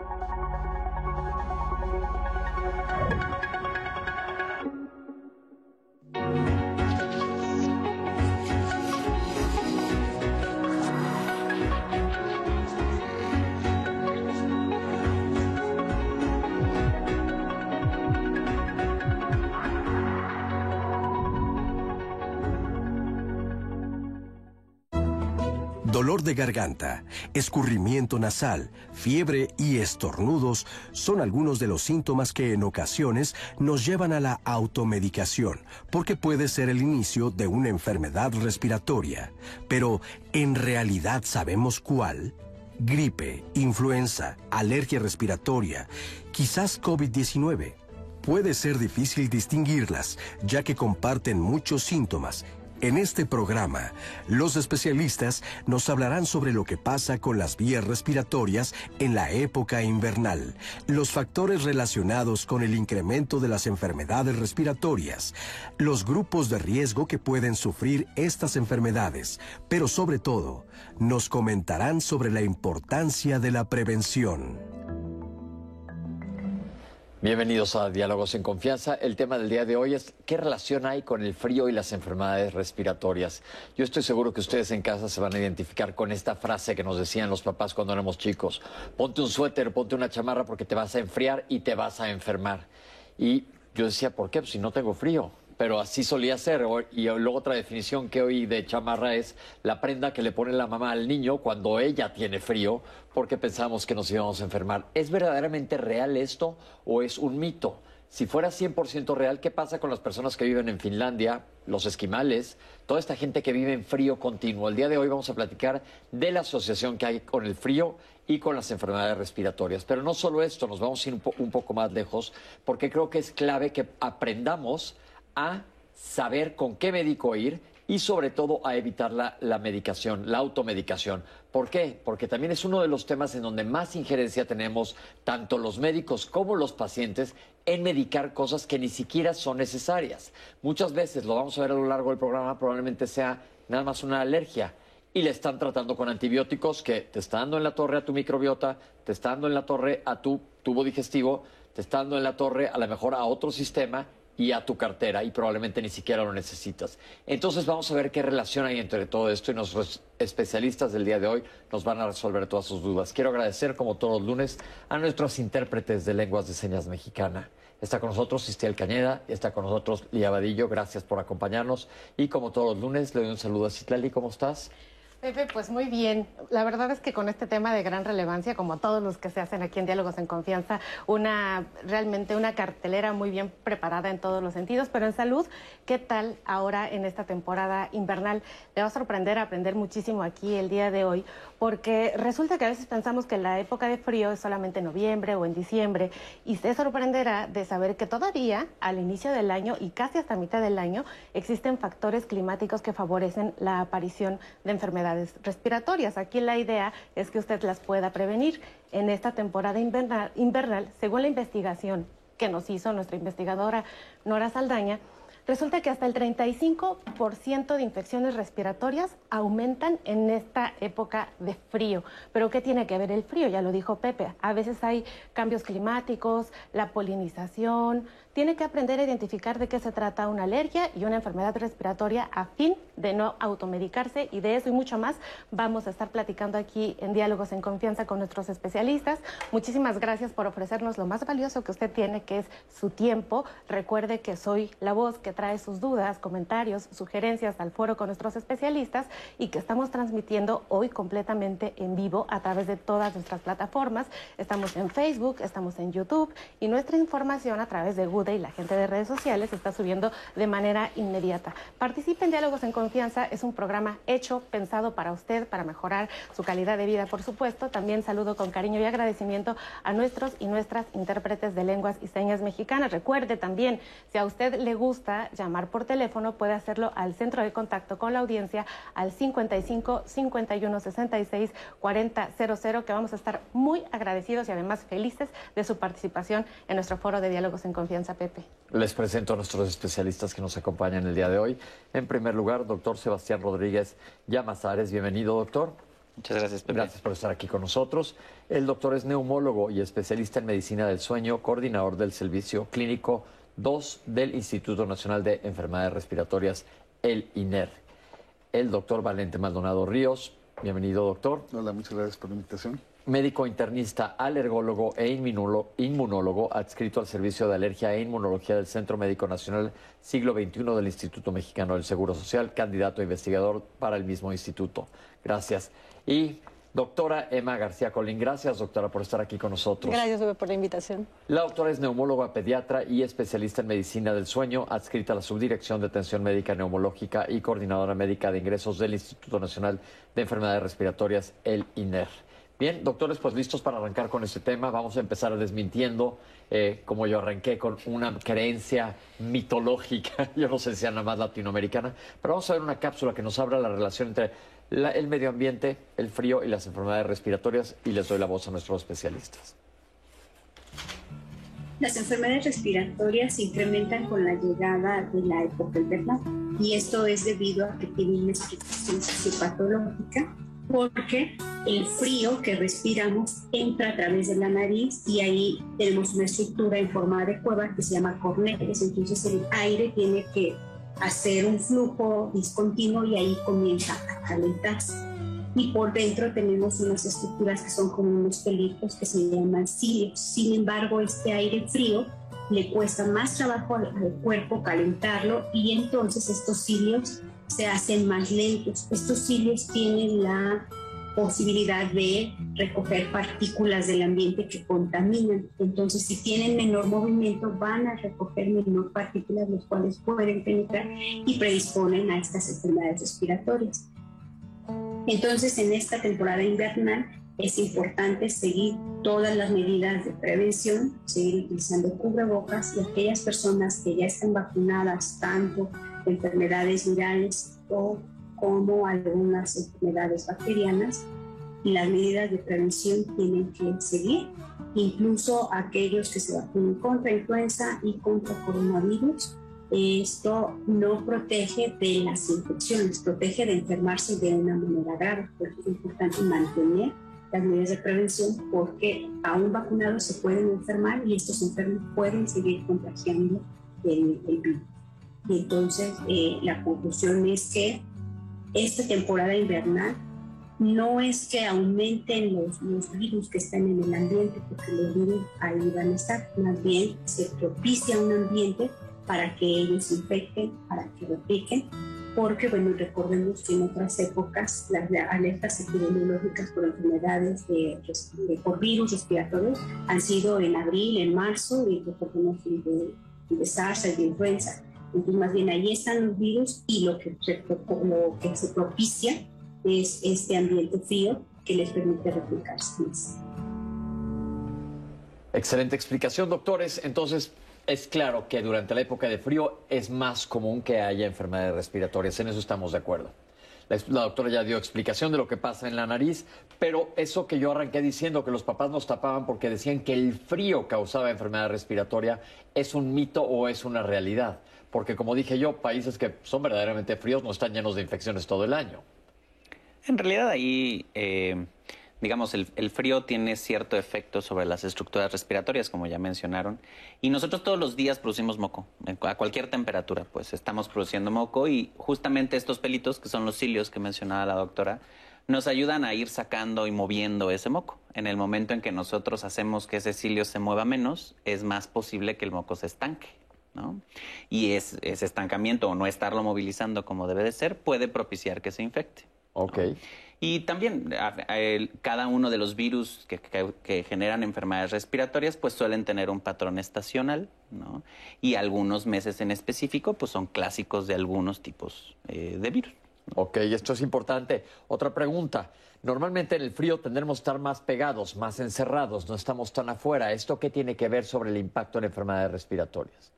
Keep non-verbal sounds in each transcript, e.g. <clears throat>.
Thank you. Dolor de garganta, escurrimiento nasal, fiebre y estornudos son algunos de los síntomas que en ocasiones nos llevan a la automedicación, porque puede ser el inicio de una enfermedad respiratoria. Pero, ¿en realidad sabemos cuál? Gripe, influenza, alergia respiratoria, quizás COVID-19. Puede ser difícil distinguirlas, ya que comparten muchos síntomas en este programa, los especialistas nos hablarán sobre lo que pasa con las vías respiratorias en la época invernal, los factores relacionados con el incremento de las enfermedades respiratorias, los grupos de riesgo que pueden sufrir estas enfermedades, pero sobre todo, nos comentarán sobre la importancia de la prevención. Bienvenidos a Diálogos en Confianza. El tema del día de hoy es qué relación hay con el frío y las enfermedades respiratorias. Yo estoy seguro que ustedes en casa se van a identificar con esta frase que nos decían los papás cuando éramos chicos. Ponte un suéter, ponte una chamarra porque te vas a enfriar y te vas a enfermar. Y yo decía, ¿por qué? Pues si no tengo frío pero así solía ser. Y luego otra definición que hoy de chamarra es la prenda que le pone la mamá al niño cuando ella tiene frío porque pensamos que nos íbamos a enfermar. ¿Es verdaderamente real esto o es un mito? Si fuera 100% real, ¿qué pasa con las personas que viven en Finlandia, los esquimales, toda esta gente que vive en frío continuo? El día de hoy vamos a platicar de la asociación que hay con el frío y con las enfermedades respiratorias. Pero no solo esto, nos vamos a ir un poco más lejos porque creo que es clave que aprendamos a saber con qué médico ir y sobre todo a evitar la, medicación, la automedicación. ¿Por qué? Porque también es uno de los temas en donde más injerencia tenemos, tanto los médicos como los pacientes, en medicar cosas que ni siquiera son necesarias. Muchas veces, lo vamos a ver a lo largo del programa, probablemente sea nada más una alergia y le están tratando con antibióticos que te está dando en la torre a tu microbiota, te está dando en la torre a tu tubo digestivo, te está dando en la torre a lo mejor a otro sistema y a tu cartera y probablemente ni siquiera lo necesitas. Entonces vamos a ver qué relación hay entre todo esto y nuestros especialistas del día de hoy nos van a resolver todas sus dudas. Quiero agradecer, como todos los lunes, a nuestros intérpretes de lenguas de señas mexicana. Está con nosotros Istiel Cañeda, está con nosotros Lía Vadillo, gracias por acompañarnos. Y como todos los lunes, le doy un saludo a Citlali, ¿cómo estás? Pepe, pues muy bien. La verdad es que con este tema de gran relevancia, como todos los que se hacen aquí en Diálogos en Confianza, una realmente una cartelera muy bien preparada en todos los sentidos, pero en salud, ¿qué tal ahora en esta temporada invernal? Le va a sorprender aprender muchísimo aquí el día de hoy, porque resulta que a veces pensamos que la época de frío es solamente en noviembre o en diciembre, y se sorprenderá de saber que todavía al inicio del año y casi hasta mitad del año existen factores climáticos que favorecen la aparición de enfermedades respiratorias. Aquí la idea es que usted las pueda prevenir en esta temporada invernal, invernal según la investigación que nos hizo nuestra investigadora Nora Saldaña. Resulta que hasta el 35% de infecciones respiratorias aumentan en esta época de frío. Pero ¿qué tiene que ver el frío? Ya lo dijo Pepe. A veces hay cambios climáticos, la polinización, tiene que aprender a identificar de qué se trata una alergia y una enfermedad respiratoria a fin de no automedicarse y de eso y mucho más vamos a estar platicando aquí en Diálogos en Confianza con nuestros especialistas. Muchísimas gracias por ofrecernos lo más valioso que usted tiene, que es su tiempo. Recuerde que soy la voz que trae sus dudas, comentarios, sugerencias al foro con nuestros especialistas y que estamos transmitiendo hoy completamente en vivo a través de todas nuestras plataformas. Estamos en Facebook, estamos en YouTube y nuestra información a través de Google y la gente de redes sociales está subiendo de manera inmediata. Participe en Diálogos en Confianza, es un programa hecho, pensado para usted, para mejorar su calidad de vida, por supuesto. También saludo con cariño y agradecimiento a nuestros y nuestras intérpretes de lenguas y señas mexicanas. Recuerde también, si a usted le gusta llamar por teléfono, puede hacerlo al centro de contacto con la audiencia al 55 51 66 40 00, que vamos a estar muy agradecidos y además felices de su participación en nuestro foro de Diálogos en Confianza. Pepe. Les presento a nuestros especialistas que nos acompañan el día de hoy. En primer lugar, doctor Sebastián Rodríguez Llamazares. Bienvenido, doctor. Muchas gracias, Pepe. Gracias por estar aquí con nosotros. El doctor es neumólogo y especialista en medicina del sueño, coordinador del servicio clínico 2 del Instituto Nacional de Enfermedades Respiratorias, el INER. El doctor Valente Maldonado Ríos. Bienvenido, doctor. Hola, muchas gracias por la invitación. Médico internista, alergólogo e inmunólogo, adscrito al Servicio de Alergia e Inmunología del Centro Médico Nacional Siglo XXI del Instituto Mexicano del Seguro Social, candidato a investigador para el mismo instituto. Gracias. Y doctora Emma García Colín, gracias doctora por estar aquí con nosotros. Gracias por la invitación. La doctora es neumóloga pediatra y especialista en medicina del sueño, adscrita a la Subdirección de Atención Médica Neumológica y coordinadora médica de ingresos del Instituto Nacional de Enfermedades Respiratorias, el INER. Bien, doctores, pues listos para arrancar con este tema. Vamos a empezar desmintiendo, eh, como yo arranqué, con una creencia mitológica, <laughs> yo no sé si sea nada más latinoamericana, pero vamos a ver una cápsula que nos abra la relación entre el medio ambiente, el frío y las enfermedades respiratorias y les doy la voz a nuestros especialistas. Las enfermedades respiratorias se incrementan con la llegada de la época invernal y esto es debido a que tienen una explicación sociopatológica porque el frío que respiramos entra a través de la nariz y ahí tenemos una estructura en forma de cueva que se llama cornetes, entonces el aire tiene que hacer un flujo discontinuo y ahí comienza a calentarse. Y por dentro tenemos unas estructuras que son como unos pelitos que se llaman cilios. Sin embargo, este aire frío le cuesta más trabajo al, al cuerpo calentarlo y entonces estos cilios se hacen más lentos. Estos cilios tienen la posibilidad de recoger partículas del ambiente que contaminan. Entonces, si tienen menor movimiento, van a recoger menor partículas, los cuales pueden penetrar y predisponen a estas enfermedades respiratorias. Entonces, en esta temporada invernal es importante seguir todas las medidas de prevención, seguir utilizando cubrebocas y aquellas personas que ya están vacunadas, tanto enfermedades virales o como algunas enfermedades bacterianas y las medidas de prevención tienen que seguir, incluso aquellos que se vacunan contra influenza y contra coronavirus. Esto no protege de las infecciones, protege de enfermarse de una manera grave, por eso es importante mantener las medidas de prevención porque aún vacunados se pueden enfermar y estos enfermos pueden seguir contagiando el, el virus. Y entonces eh, la conclusión es que esta temporada invernal no es que aumenten los, los, virus que están en el ambiente, porque los virus ahí van a estar, más bien se propicia un ambiente para que ellos infecten, para que repliquen, porque, bueno, recordemos que en otras épocas las alertas epidemiológicas por enfermedades de, de, por virus respiratorios han sido en abril, en marzo, y recordemos el de, de SARS, de influenza. Entonces, más bien ahí están los virus y lo que, se, lo que se propicia es este ambiente frío que les permite replicarse más. Excelente explicación, doctores. Entonces, es claro que durante la época de frío es más común que haya enfermedades respiratorias. En eso estamos de acuerdo. La, la, doctora ya dio explicación de lo que pasa en la nariz, pero eso que yo arranqué diciendo que los papás nos tapaban porque decían que el frío causaba enfermedad respiratoria, ¿es un mito o es una realidad? Porque como dije yo, países que son verdaderamente fríos no están llenos de infecciones todo el año. En realidad ahí, eh, digamos, el, el, frío tiene cierto efecto sobre las estructuras respiratorias, como ya mencionaron, y nosotros todos los días producimos moco, a cualquier temperatura, pues estamos produciendo moco y justamente estos pelitos, que son los cilios que mencionaba la doctora, nos ayudan a ir sacando y moviendo ese moco. En el momento en que nosotros hacemos que ese cilio se mueva menos, es más posible que el moco se estanque. ¿No? Y es, ese estancamiento o no estarlo movilizando como debe de ser puede propiciar que se infecte. Ok. ¿no? Y también a, a el, cada uno de los virus que, que, que, generan enfermedades respiratorias pues suelen tener un patrón estacional, ¿no? Y algunos meses en específico pues son clásicos de algunos tipos eh, de virus. Ok, esto es importante. Otra pregunta. Normalmente en el frío tendremos que estar más pegados, más encerrados, no estamos tan afuera. ¿Esto qué tiene que ver sobre el impacto en enfermedades respiratorias?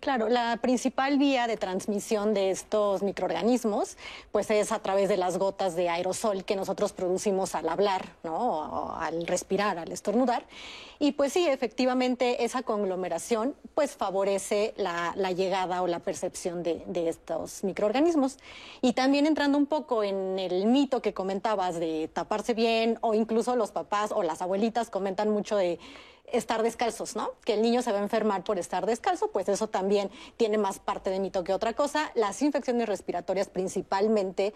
Claro, la principal vía de transmisión de estos microorganismos pues es a través de las gotas de aerosol que nosotros producimos al hablar, ¿no? al respirar, al estornudar. Y pues sí, efectivamente esa conglomeración pues favorece la, llegada o la percepción de, de, estos microorganismos. Y también entrando un poco en el mito que comentabas de taparse bien o incluso los papás o las abuelitas comentan mucho de estar descalzos, ¿no? Que el niño se va a enfermar por estar descalzo, pues eso también tiene más parte de mito que otra cosa. Las infecciones respiratorias principalmente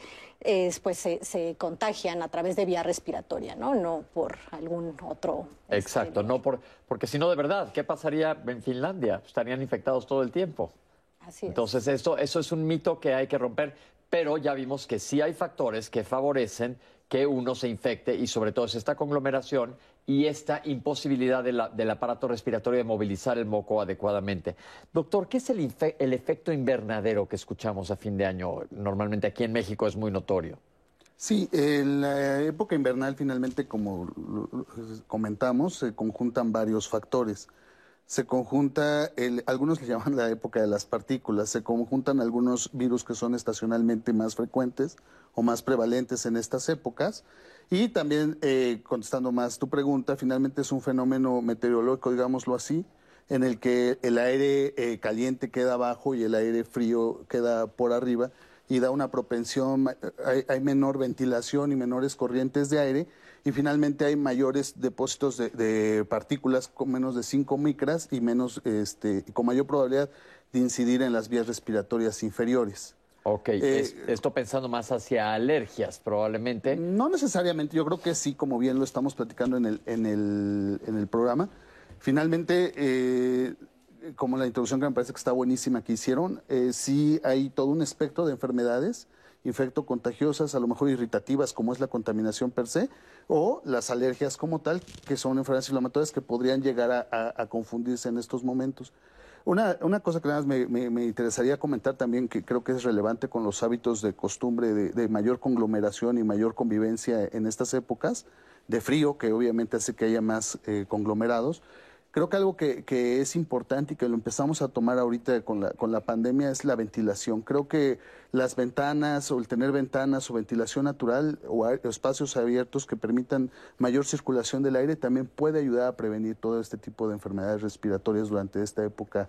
pues se, contagian a través de vía respiratoria, ¿no? No por algún otro... Este, Exacto, no por, porque si no de verdad, ¿qué pasaría en Finlandia? Estarían infectados todo el tiempo. Así es. Entonces esto, eso es un mito que hay que romper, pero ya vimos que sí hay factores que favorecen que uno se infecte y sobre todo es esta conglomeración y esta imposibilidad del aparato respiratorio de movilizar el moco adecuadamente. Doctor, ¿qué es el, el efecto invernadero que escuchamos a fin de año? Normalmente aquí en México es muy notorio. Sí, en la época invernal finalmente, como comentamos, se conjuntan varios factores. Se conjunta, algunos le llaman la época de las partículas, se conjuntan algunos virus que son estacionalmente más frecuentes o más prevalentes en estas épocas. Y también, eh, contestando más tu pregunta, finalmente es un fenómeno meteorológico, digámoslo así, en el que el aire eh, caliente queda abajo y el aire frío queda por arriba y da una propensión, hay, menor ventilación y menores corrientes de aire y finalmente hay mayores depósitos de, partículas con menos de 5 micras y menos, este, con mayor probabilidad de incidir en las vías respiratorias inferiores. Ok, eh, esto pensando más hacia alergias probablemente. No necesariamente, yo creo que sí, como bien lo estamos platicando en el, en el, en el programa. Finalmente, eh, como la introducción que me parece que está buenísima que hicieron, eh, sí hay todo un espectro de enfermedades infectocontagiosas, a lo mejor irritativas, como es la contaminación per se, o las alergias como tal, que son enfermedades inflamatorias que podrían llegar a confundirse en estos momentos. Una, una cosa que nada más me, me, interesaría comentar también, que creo que es relevante con los hábitos de costumbre de, mayor conglomeración y mayor convivencia en estas épocas, de frío, que obviamente hace que haya más eh, conglomerados. Creo que algo que, es importante y que lo empezamos a tomar ahorita con la, con la pandemia es la ventilación. Creo que las ventanas o el tener ventanas o ventilación natural o espacios abiertos que permitan mayor circulación del aire también puede ayudar a prevenir todo este tipo de enfermedades respiratorias durante esta época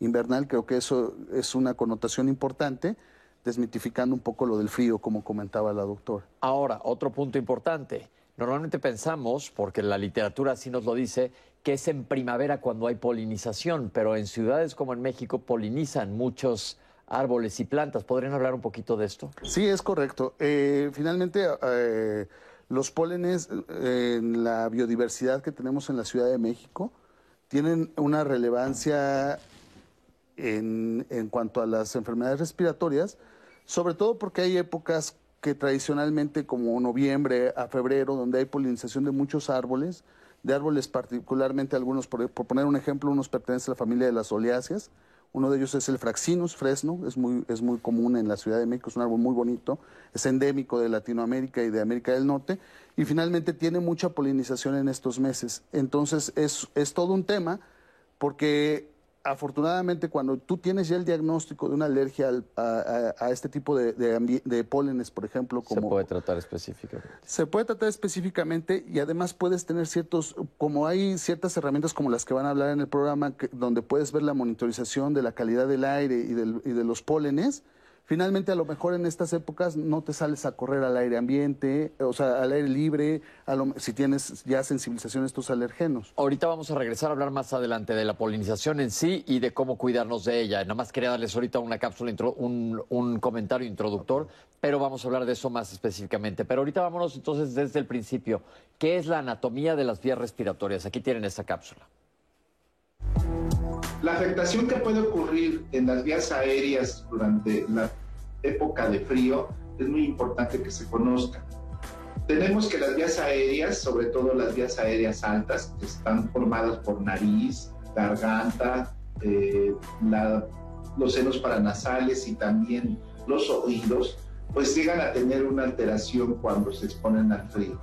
invernal. Creo que eso es una connotación importante, desmitificando un poco lo del frío, como comentaba la doctora. Ahora, otro punto importante. Normalmente pensamos, porque la literatura así nos lo dice, que es en primavera cuando hay polinización, pero en ciudades como en México polinizan muchos árboles y plantas. ¿Podrían hablar un poquito de esto? Sí, es correcto. Eh, finalmente, eh, los pólenes eh, en la biodiversidad que tenemos en la Ciudad de México tienen una relevancia en, en cuanto a las enfermedades respiratorias, sobre todo porque hay épocas que tradicionalmente, como noviembre a febrero, donde hay polinización de muchos árboles, de árboles particularmente algunos, por, poner un ejemplo, unos pertenecen a la familia de las oleáceas, uno de ellos es el Fraxinus fresno, es muy, es muy común en la Ciudad de México, es un árbol muy bonito, es endémico de Latinoamérica y de América del Norte, y finalmente tiene mucha polinización en estos meses. Entonces es, es todo un tema porque afortunadamente cuando tú tienes ya el diagnóstico de una alergia a, este tipo de, de, pólenes, por ejemplo, como... Se puede tratar específicamente. Se puede tratar específicamente y además puedes tener ciertos, como hay ciertas herramientas como las que van a hablar en el programa, donde puedes ver la monitorización de la calidad del aire y, y de los pólenes, Finalmente, a lo mejor en estas épocas no te sales a correr al aire ambiente, o sea, al aire libre, si tienes ya sensibilización a estos alergenos. Ahorita vamos a regresar a hablar más adelante de la polinización en sí y de cómo cuidarnos de ella. Nada más quería darles ahorita una cápsula, un, un comentario introductor, pero vamos a hablar de eso más específicamente. Pero ahorita vámonos entonces desde el principio. ¿Qué es la anatomía de las vías respiratorias? Aquí tienen esta cápsula. La afectación que puede ocurrir en las vías aéreas durante la época de frío es muy importante que se conozca. Tenemos que las vías aéreas, sobre todo las vías aéreas altas, que están formadas por nariz, garganta, eh, los senos paranasales y también los oídos, pues llegan a tener una alteración cuando se exponen al frío.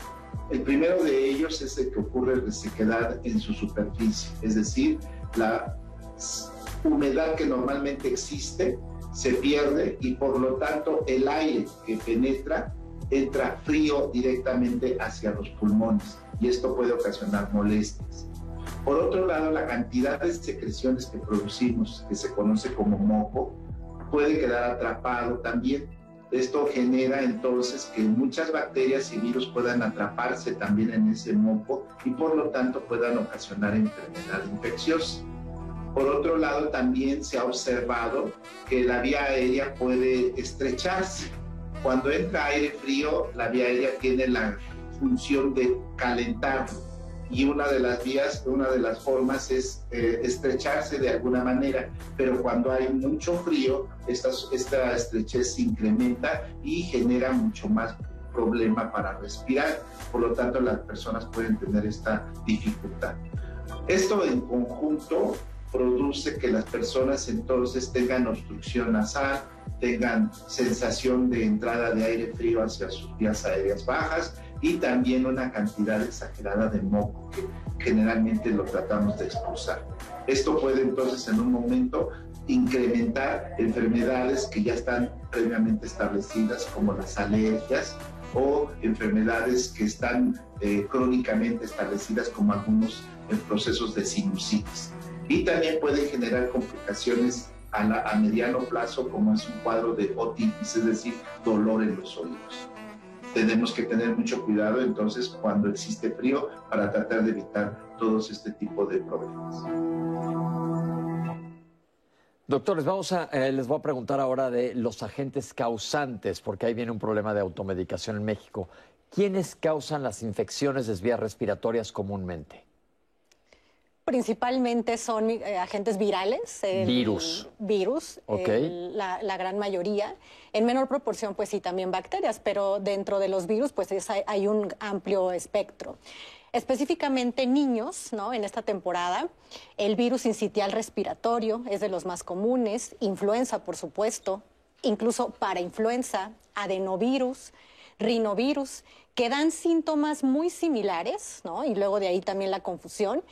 El primero de ellos es el que ocurre resequedad en su superficie, es decir, la humedad que normalmente existe se pierde y por lo tanto el aire que penetra entra frío directamente hacia los pulmones y esto puede ocasionar molestias. Por otro lado, la cantidad de secreciones que producimos, que se conoce como moco, puede quedar atrapado también. Esto genera entonces que muchas bacterias y virus puedan atraparse también en ese moco y por lo tanto puedan ocasionar enfermedad infecciosa. Por otro lado, también se ha observado que la vía aérea puede estrecharse. Cuando entra aire frío, la vía aérea tiene la función de calentar y una de las vías, una de las formas es eh, estrecharse de alguna manera, pero cuando hay mucho frío, esta, esta estrechez se incrementa y genera mucho más problema para respirar, por lo tanto las personas pueden tener esta dificultad. Esto en conjunto produce que las personas entonces tengan obstrucción nasal, tengan sensación de entrada de aire frío hacia sus vías aéreas bajas y también una cantidad exagerada de moco que generalmente lo tratamos de expulsar. Esto puede entonces en un momento incrementar enfermedades que ya están previamente establecidas como las alergias o enfermedades que están eh, crónicamente establecidas como algunos eh, procesos de sinusitis. Y también puede generar complicaciones a, a mediano plazo como es un cuadro de otitis, es decir, dolor en los oídos tenemos que tener mucho cuidado entonces cuando existe frío para tratar de evitar todos este tipo de problemas. Doctores, vamos a, eh, les voy a preguntar ahora de los agentes causantes, porque ahí viene un problema de automedicación en México. ¿Quiénes causan las infecciones de vías respiratorias comúnmente? Principalmente son eh, agentes virales. virus. Virus, la, gran mayoría. En menor proporción, pues sí, también bacterias, pero dentro de los virus, pues hay, un amplio espectro. Específicamente niños, ¿no? En esta temporada, el virus incitial respiratorio es de los más comunes, influenza, por supuesto, incluso para influenza, adenovirus, rinovirus, que dan síntomas muy similares, ¿no? Y luego de ahí también la confusión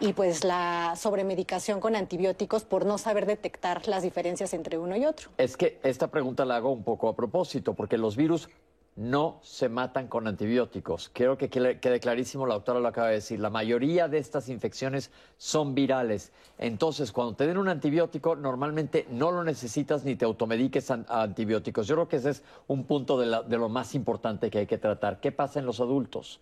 y pues la sobremedicación con antibióticos por no saber detectar las diferencias entre uno y otro. Es que esta pregunta la hago un poco a propósito, porque los virus no se matan con antibióticos. Quiero que quede clarísimo, la doctora lo acaba de decir, la mayoría de estas infecciones son virales. Entonces, cuando te den un antibiótico, normalmente no lo necesitas ni te automediques a antibióticos. Yo creo que ese es un punto de, de lo más importante que hay que tratar. ¿Qué pasa en los adultos?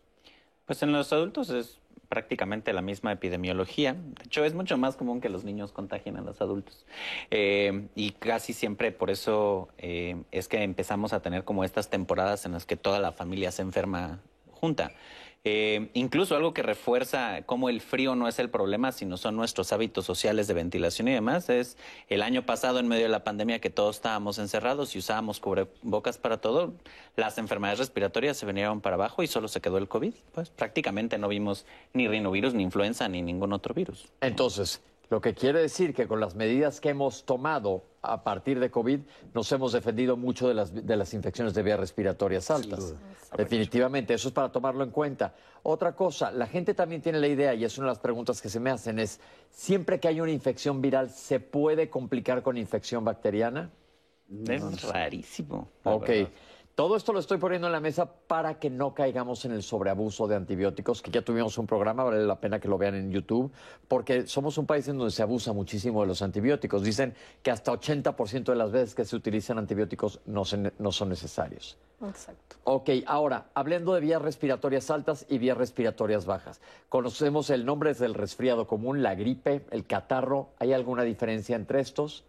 Pues en los adultos es prácticamente la misma epidemiología. De hecho, es mucho más común que los niños contagien a los adultos. Eh, y casi siempre por eso eh, es que empezamos a tener como estas temporadas en las que toda la familia se enferma junta. Eh, incluso algo que refuerza cómo el frío no es el problema, sino son nuestros hábitos sociales de ventilación y demás, es el año pasado en medio de la pandemia que todos estábamos encerrados y usábamos cubrebocas para todo, las enfermedades respiratorias se vinieron para abajo y solo se quedó el COVID. Pues prácticamente no vimos ni rinovirus, ni influenza, ni ningún otro virus. Entonces, lo que quiere decir que con las medidas que hemos tomado a partir de COVID nos hemos defendido mucho de las, de las infecciones de vías respiratorias altas. Definitivamente, eso es para tomarlo en cuenta. Otra cosa, la gente también tiene la idea, y es una de las preguntas que se me hacen, es, ¿siempre que hay una infección viral se puede complicar con infección bacteriana? Es rarísimo. Ok. Todo esto lo estoy poniendo en la mesa para que no caigamos en el sobreabuso de antibióticos, que ya tuvimos un programa, vale la pena que lo vean en YouTube, porque somos un país en donde se abusa muchísimo de los antibióticos. Dicen que hasta 80% de las veces que se utilizan antibióticos no, no son necesarios. Exacto. Ok, ahora, hablando de vías respiratorias altas y vías respiratorias bajas. Conocemos el nombre del resfriado común, la gripe, el catarro. ¿Hay alguna diferencia entre estos?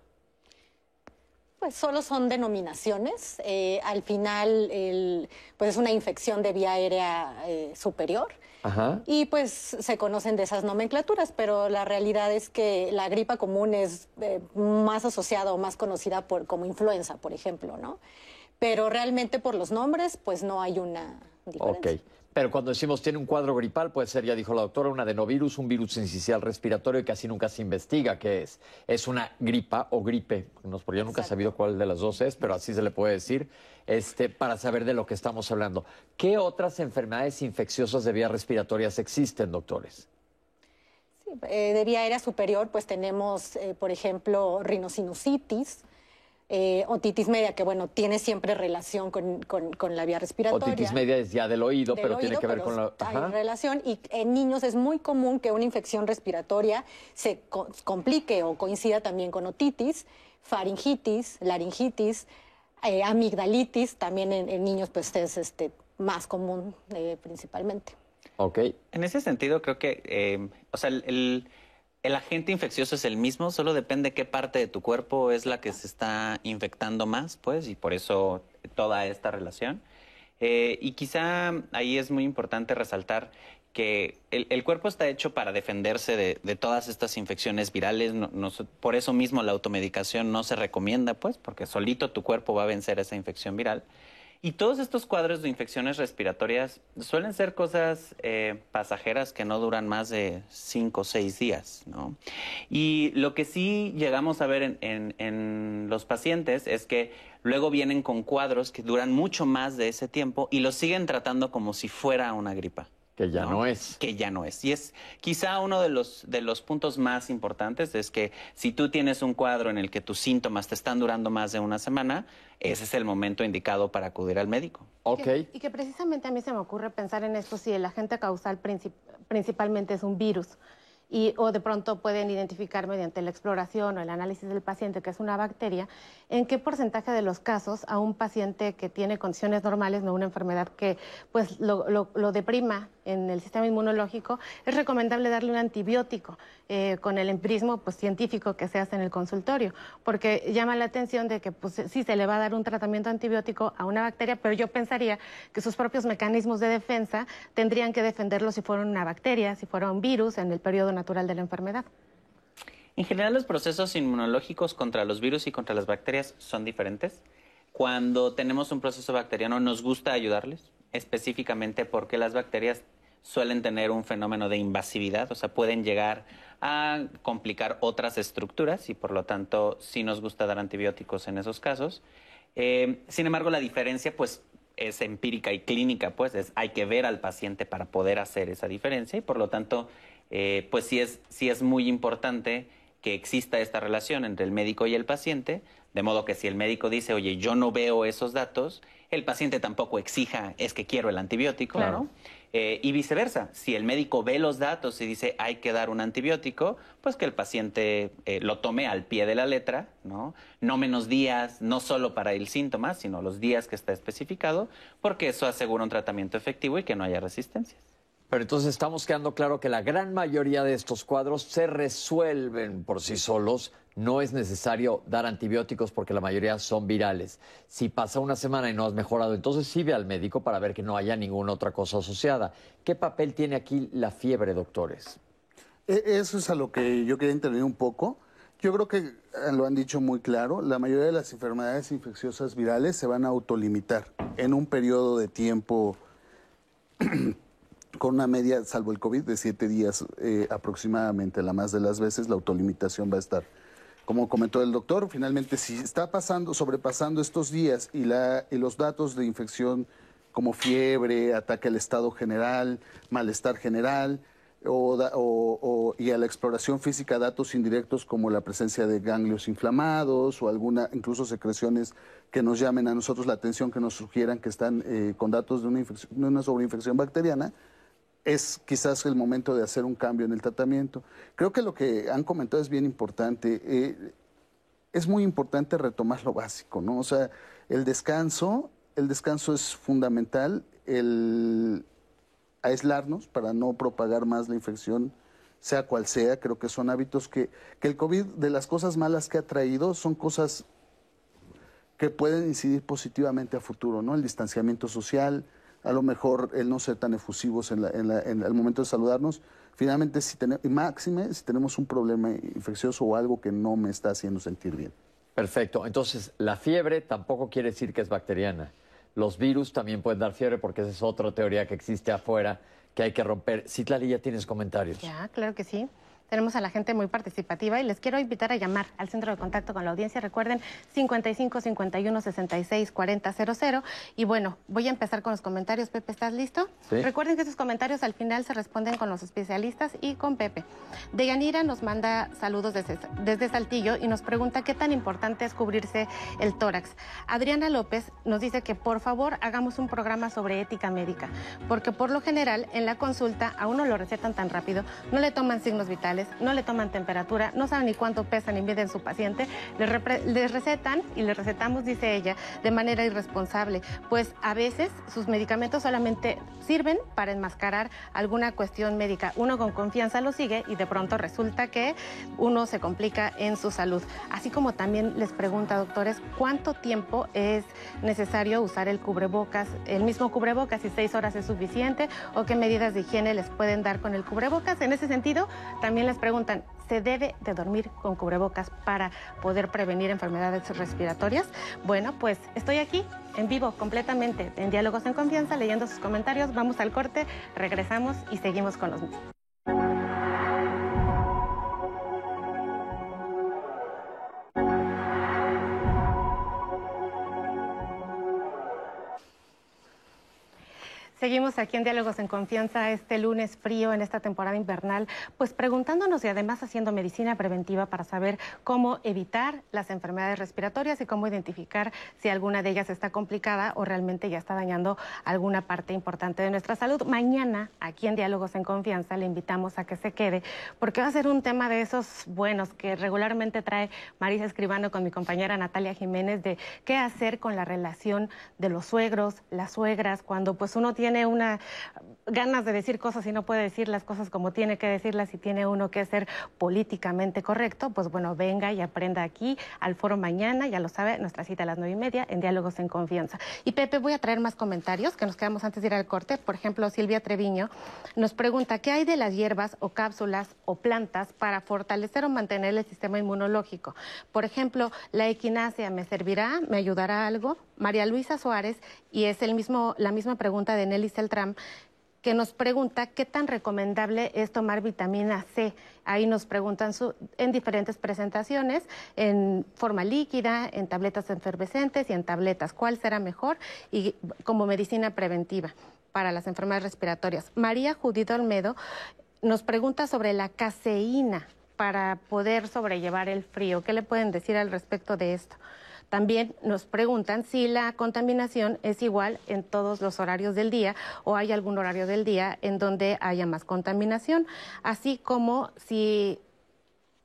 Pues solo son denominaciones. Eh, al final, pues es una infección de vía aérea eh, superior. Y pues se conocen de esas nomenclaturas, pero la realidad es que la gripa común es eh, más asociada o más conocida por, como influenza, por ejemplo, ¿no? Pero realmente por los nombres, pues no hay una diferencia. Ok. Pero cuando decimos tiene un cuadro gripal, puede ser, ya dijo la doctora, un adenovirus, un virus incisional respiratorio y casi nunca se investiga qué es. Es una gripa o gripe. Porque yo nunca he sabido cuál de las dos es, pero así se le puede decir, este, para saber de lo que estamos hablando. ¿Qué otras enfermedades infecciosas de vías respiratorias existen, doctores? eh, de vía aérea superior, pues tenemos, eh, por ejemplo, rinosinusitis, eh, otitis media, que bueno, tiene siempre relación con, con- con la vía respiratoria. Otitis media es ya del oído, del pero tiene que ver pero con la... Hay Ajá. relación y en niños es muy común que una infección respiratoria se co- complique o coincida también con otitis, faringitis, laringitis, eh, amigdalitis, también en, en niños pues es este, más común eh, principalmente. Ok. En ese sentido, creo que, eh, o sea, el, el- el agente infeccioso es el mismo, solo depende qué parte de tu cuerpo es la que se está infectando más, pues, y por eso toda esta relación. Eh, y quizá ahí es muy importante resaltar que el, cuerpo está hecho para defenderse de, todas estas infecciones virales. por eso mismo la automedicación no se recomienda, pues, porque solito tu cuerpo va a vencer esa infección viral. Y todos estos cuadros de infecciones respiratorias suelen ser cosas eh, pasajeras que no duran más de cinco o seis días, ¿no? Y lo que sí llegamos a ver en, en- en los pacientes es que luego vienen con cuadros que duran mucho más de ese tiempo y los siguen tratando como si fuera una gripa. Que ya no es. Que ya no es. Y es quizá uno de los, de los puntos más importantes es que si tú tienes un cuadro en el que tus síntomas te están durando más de una semana, ese es el momento indicado para acudir al médico. Ok. Que- y que precisamente a mí se me ocurre pensar en esto si el agente causal princip- principalmente es un virus. Y, o de pronto pueden identificar mediante la exploración o el análisis del paciente que es una bacteria, en qué porcentaje de los casos a un paciente que tiene condiciones normales, no una enfermedad que pues lo, lo- lo deprima en el sistema inmunológico, es recomendable darle un antibiótico eh, con el empirismo pues, científico que se hace en el consultorio, porque llama la atención de que pues, sí se le va a dar un tratamiento antibiótico a una bacteria, pero yo pensaría que sus propios mecanismos de defensa tendrían que defenderlo si fuera una bacteria, si fuera un virus en el periodo natural de la enfermedad. En general, los procesos inmunológicos contra los virus y contra las bacterias son diferentes. Cuando tenemos un proceso bacteriano, nos gusta ayudarles, específicamente porque las bacterias suelen tener un fenómeno de invasividad, o sea, pueden llegar a complicar otras estructuras y por lo tanto sí nos gusta dar antibióticos en esos casos. Eh, sin embargo, la diferencia, pues, es empírica y clínica, pues, es, hay que ver al paciente para poder hacer esa diferencia y por lo tanto, eh, pues sí es, sí es muy importante que exista esta relación entre el médico y el paciente, de modo que si el médico dice, oye, yo no veo esos datos, el paciente tampoco exija, es que quiero el antibiótico, Claro. ¿no? Eh, y viceversa, si el médico ve los datos y dice hay que dar un antibiótico, pues que el paciente eh, lo tome al pie de la letra, ¿no? No menos días, no solo para el síntoma, sino los días que está especificado, porque eso asegura un tratamiento efectivo y que no haya resistencias. Pero entonces estamos quedando claro que la gran mayoría de estos cuadros se resuelven por sí solos. No es necesario dar antibióticos porque la mayoría son virales. Si pasa una semana y no has mejorado, entonces sí ve al médico para ver que no haya ninguna otra cosa asociada. ¿Qué papel tiene aquí la fiebre, doctores? E- Eso es a lo que yo quería intervenir un poco. Yo creo que eh, lo han dicho muy claro, la mayoría de las enfermedades infecciosas virales se van a autolimitar en un periodo de tiempo <clears throat> con una media, salvo el COVID, de siete días eh, aproximadamente. La más de las veces la autolimitación va a estar. Como comentó el doctor, finalmente si está pasando, sobrepasando estos días y, la, y los datos de infección como fiebre, ataque al estado general, malestar general, o, o- o- y a la exploración física datos indirectos como la presencia de ganglios inflamados o alguna, incluso secreciones que nos llamen a nosotros la atención, que nos sugieran que están eh, con datos de una, una sobreinfección bacteriana, es quizás el momento de hacer un cambio en el tratamiento. Creo que lo que han comentado es bien importante. Eh, es muy importante retomar lo básico, ¿no? O sea, el descanso, el descanso es fundamental, el aislarnos para no propagar más la infección, sea cual sea, creo que son hábitos que, que el COVID, de las cosas malas que ha traído, son cosas que pueden incidir positivamente a futuro, ¿no? El distanciamiento social, a lo mejor el no ser tan efusivos en, la- en la- en el momento de saludarnos. Finalmente, si tenemos, y máxime, si tenemos un problema infeccioso o algo que no me está haciendo sentir bien. Perfecto. Entonces, la fiebre tampoco quiere decir que es bacteriana. Los virus también pueden dar fiebre porque esa es otra teoría que existe afuera que hay que romper. Citlali, ya tienes comentarios. Ya, claro que sí. Tenemos a la gente muy participativa y les quiero invitar a llamar al centro de contacto con la audiencia. Recuerden 55 51 66 40 00. Y bueno, voy a empezar con los comentarios. Pepe, ¿estás listo? Sí. Recuerden que esos comentarios al final se responden con los especialistas y con Pepe. Deyanira nos manda saludos desde, desde Saltillo y nos pregunta qué tan importante es cubrirse el tórax. Adriana López nos dice que por favor hagamos un programa sobre ética médica, porque por lo general en la consulta a uno lo recetan tan rápido, no le toman signos vitales, no le toman temperatura, no saben ni cuánto pesa ni miden su paciente, les, les recetan y les recetamos, dice ella, de manera irresponsable, pues a veces sus medicamentos solamente sirven para enmascarar alguna cuestión médica. Uno con confianza lo sigue y de pronto resulta que uno se complica en su salud. Así como también les pregunta, doctores, ¿cuánto tiempo es necesario usar el cubrebocas, el mismo cubrebocas, si seis horas es suficiente o qué medidas de higiene les pueden dar con el cubrebocas? En ese sentido, también les preguntan, ¿se debe de dormir con cubrebocas para poder prevenir enfermedades respiratorias? Bueno, pues estoy aquí en vivo completamente en Diálogos en Confianza, leyendo sus comentarios. Vamos al corte, regresamos y seguimos con los. Seguimos aquí en Diálogos en Confianza este lunes frío en esta temporada invernal, pues preguntándonos y además haciendo medicina preventiva para saber cómo evitar las enfermedades respiratorias y cómo identificar si alguna de ellas está complicada o realmente ya está dañando alguna parte importante de nuestra salud. Mañana, aquí en Diálogos en Confianza, le invitamos a que se quede porque va a ser un tema de esos buenos que regularmente trae Marisa Escribano con mi compañera Natalia Jiménez de qué hacer con la relación de los suegros, las suegras, cuando pues uno tiene una ganas de decir cosas y no puede decir las cosas como tiene que decirlas y tiene uno que ser políticamente correcto, pues bueno, venga y aprenda aquí al foro mañana, ya lo sabe, nuestra cita a las nueve y media en Diálogos en Confianza. Y Pepe, voy a traer más comentarios que nos quedamos antes de ir al corte. Por ejemplo, Silvia Treviño nos pregunta, ¿qué hay de las hierbas o cápsulas o plantas para fortalecer o mantener el sistema inmunológico? Por ejemplo, la equinacia, ¿me servirá? ¿Me ayudará algo? María Luisa Suárez, y es el mismo, la misma pregunta de Nelly Seltram, que nos pregunta qué tan recomendable es tomar vitamina C. Ahí nos preguntan su- en diferentes presentaciones, en forma líquida, en tabletas efervescentes y en tabletas. ¿Cuál será mejor? Y como medicina preventiva para las enfermedades respiratorias. María Judith Olmedo nos pregunta sobre la caseína para poder sobrellevar el frío. ¿Qué le pueden decir al respecto de esto? También nos preguntan si la contaminación es igual en todos los horarios del día o hay algún horario del día en donde haya más contaminación, así como si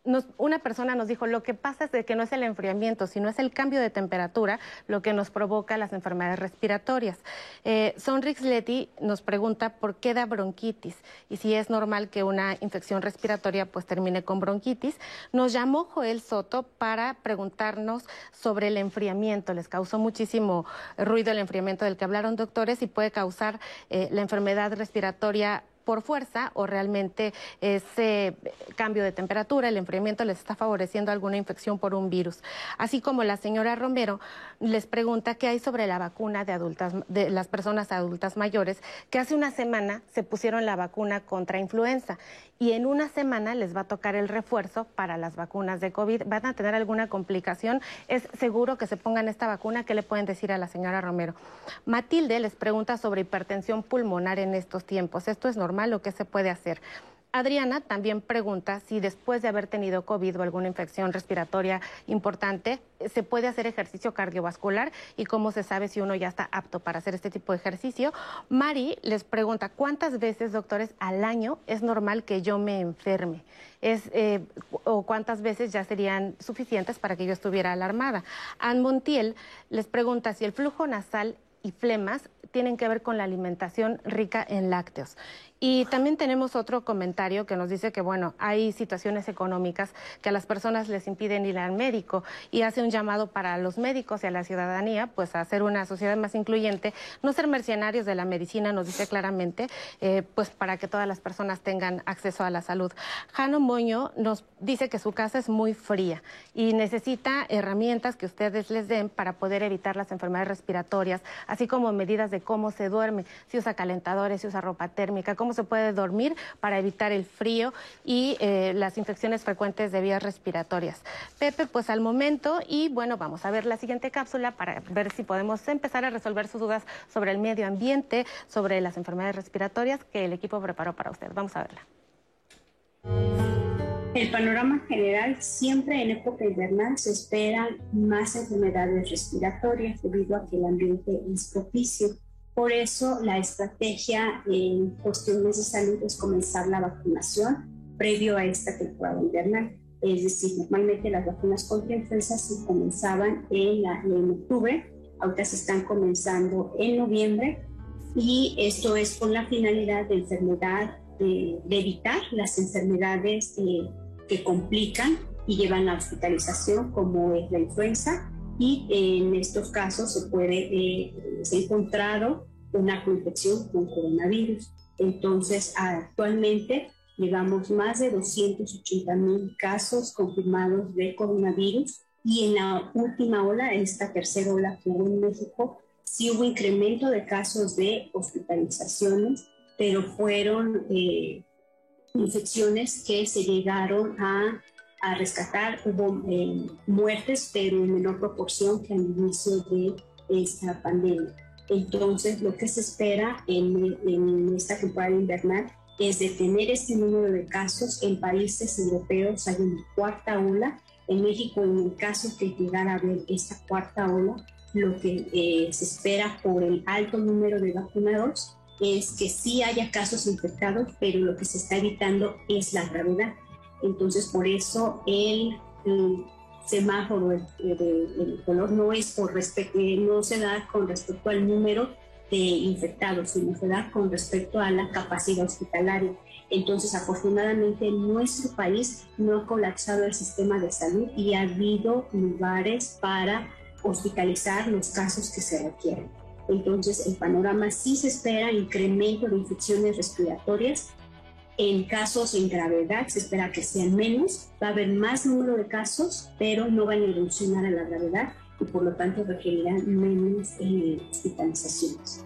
nos- una persona nos dijo, lo que pasa es que no es el enfriamiento, sino es el cambio de temperatura lo que nos provoca las enfermedades respiratorias. Eh, Sonrix Leti nos pregunta por qué da bronquitis y si es normal que una infección respiratoria pues termine con bronquitis. Nos llamó Joel Soto para preguntarnos sobre el enfriamiento. Les causó muchísimo ruido el enfriamiento del que hablaron doctores y puede causar eh, la enfermedad respiratoria por fuerza o realmente ese cambio de temperatura, el enfriamiento les está favoreciendo alguna infección por un virus. Así como la señora Romero les pregunta qué hay sobre la vacuna de adultas de las personas adultas mayores que hace una semana se pusieron la vacuna contra influenza y en una semana les va a tocar el refuerzo para las vacunas de COVID. ¿Van a tener alguna complicación? ¿Es seguro que se pongan esta vacuna? ¿Qué le pueden decir a la señora Romero? Matilde les pregunta sobre hipertensión pulmonar en estos tiempos. ¿Esto es normal qué se puede hacer? Adriana también pregunta si después de haber tenido COVID o alguna infección respiratoria importante, se puede hacer ejercicio cardiovascular y cómo se sabe si uno ya está apto para hacer este tipo de ejercicio. Mari les pregunta, ¿cuántas veces, doctores, al año es normal que yo me enferme? Eh, o cuántas veces ya serían suficientes para que yo estuviera alarmada. Ann Montiel les pregunta si el flujo nasal y flemas tienen que ver con la alimentación rica en lácteos. Y también tenemos otro comentario que nos dice que, bueno, hay situaciones económicas que a las personas les impiden ir al médico y hace un llamado para los médicos y a la ciudadanía, pues a hacer una sociedad más incluyente, no ser mercenarios de la medicina, nos dice claramente, eh, pues para que todas las personas tengan acceso a la salud. Jano Moño nos dice que su casa es muy fría y necesita herramientas que ustedes les den para poder evitar las enfermedades respiratorias así como medidas de cómo se duerme, si usa calentadores, si usa ropa térmica, cómo se puede dormir para evitar el frío y eh, las infecciones frecuentes de vías respiratorias. Pepe, pues al momento, y bueno, vamos a ver la siguiente cápsula para ver si podemos empezar a resolver sus dudas sobre el medio ambiente, sobre las enfermedades respiratorias que el equipo preparó para usted. Vamos a verla. El panorama general, siempre en época invernal se esperan más enfermedades respiratorias debido a que el ambiente es propicio. Por eso la estrategia en cuestiones de salud es comenzar la vacunación previo a esta temporada invernal. Es decir, normalmente las vacunas contra influenza se comenzaban en, en octubre, ahorita se están comenzando en noviembre y esto es con la finalidad de enfermedad, de, evitar las enfermedades eh, que complican y llevan a hospitalización, como es la influenza, y en estos casos se puede, eh, se ha encontrado una infección con coronavirus. Entonces, actualmente llevamos más de 280 mil casos confirmados de coronavirus y en la última ola, esta tercera ola que hubo en México, sí hubo incremento de casos de hospitalizaciones, pero fueron eh, infecciones que se llegaron a, a rescatar. Hubo eh, muertes, pero en menor proporción que al inicio de esta pandemia. Entonces, lo que se espera en, en esta temporada invernal es detener este número de casos. En países europeos hay una cuarta ola. En México, en el caso que llegara a haber esta cuarta ola, lo que eh, se espera por el alto número de vacunados es que sí haya casos infectados, pero lo que se está evitando es la gravedad. Entonces, por eso el, semáforo del color no es por respecto, eh, no se da con respecto al número de infectados, sino se da con respecto a la capacidad hospitalaria. Entonces, afortunadamente, en nuestro país no ha colapsado el sistema de salud y ha habido lugares para hospitalizar los casos que se requieren. Entonces, el panorama sí se espera incremento de infecciones respiratorias. En casos en gravedad se espera que sean menos, va a haber más número de casos, pero no van a evolucionar a la gravedad y por lo tanto requerirán menos eh, hospitalizaciones.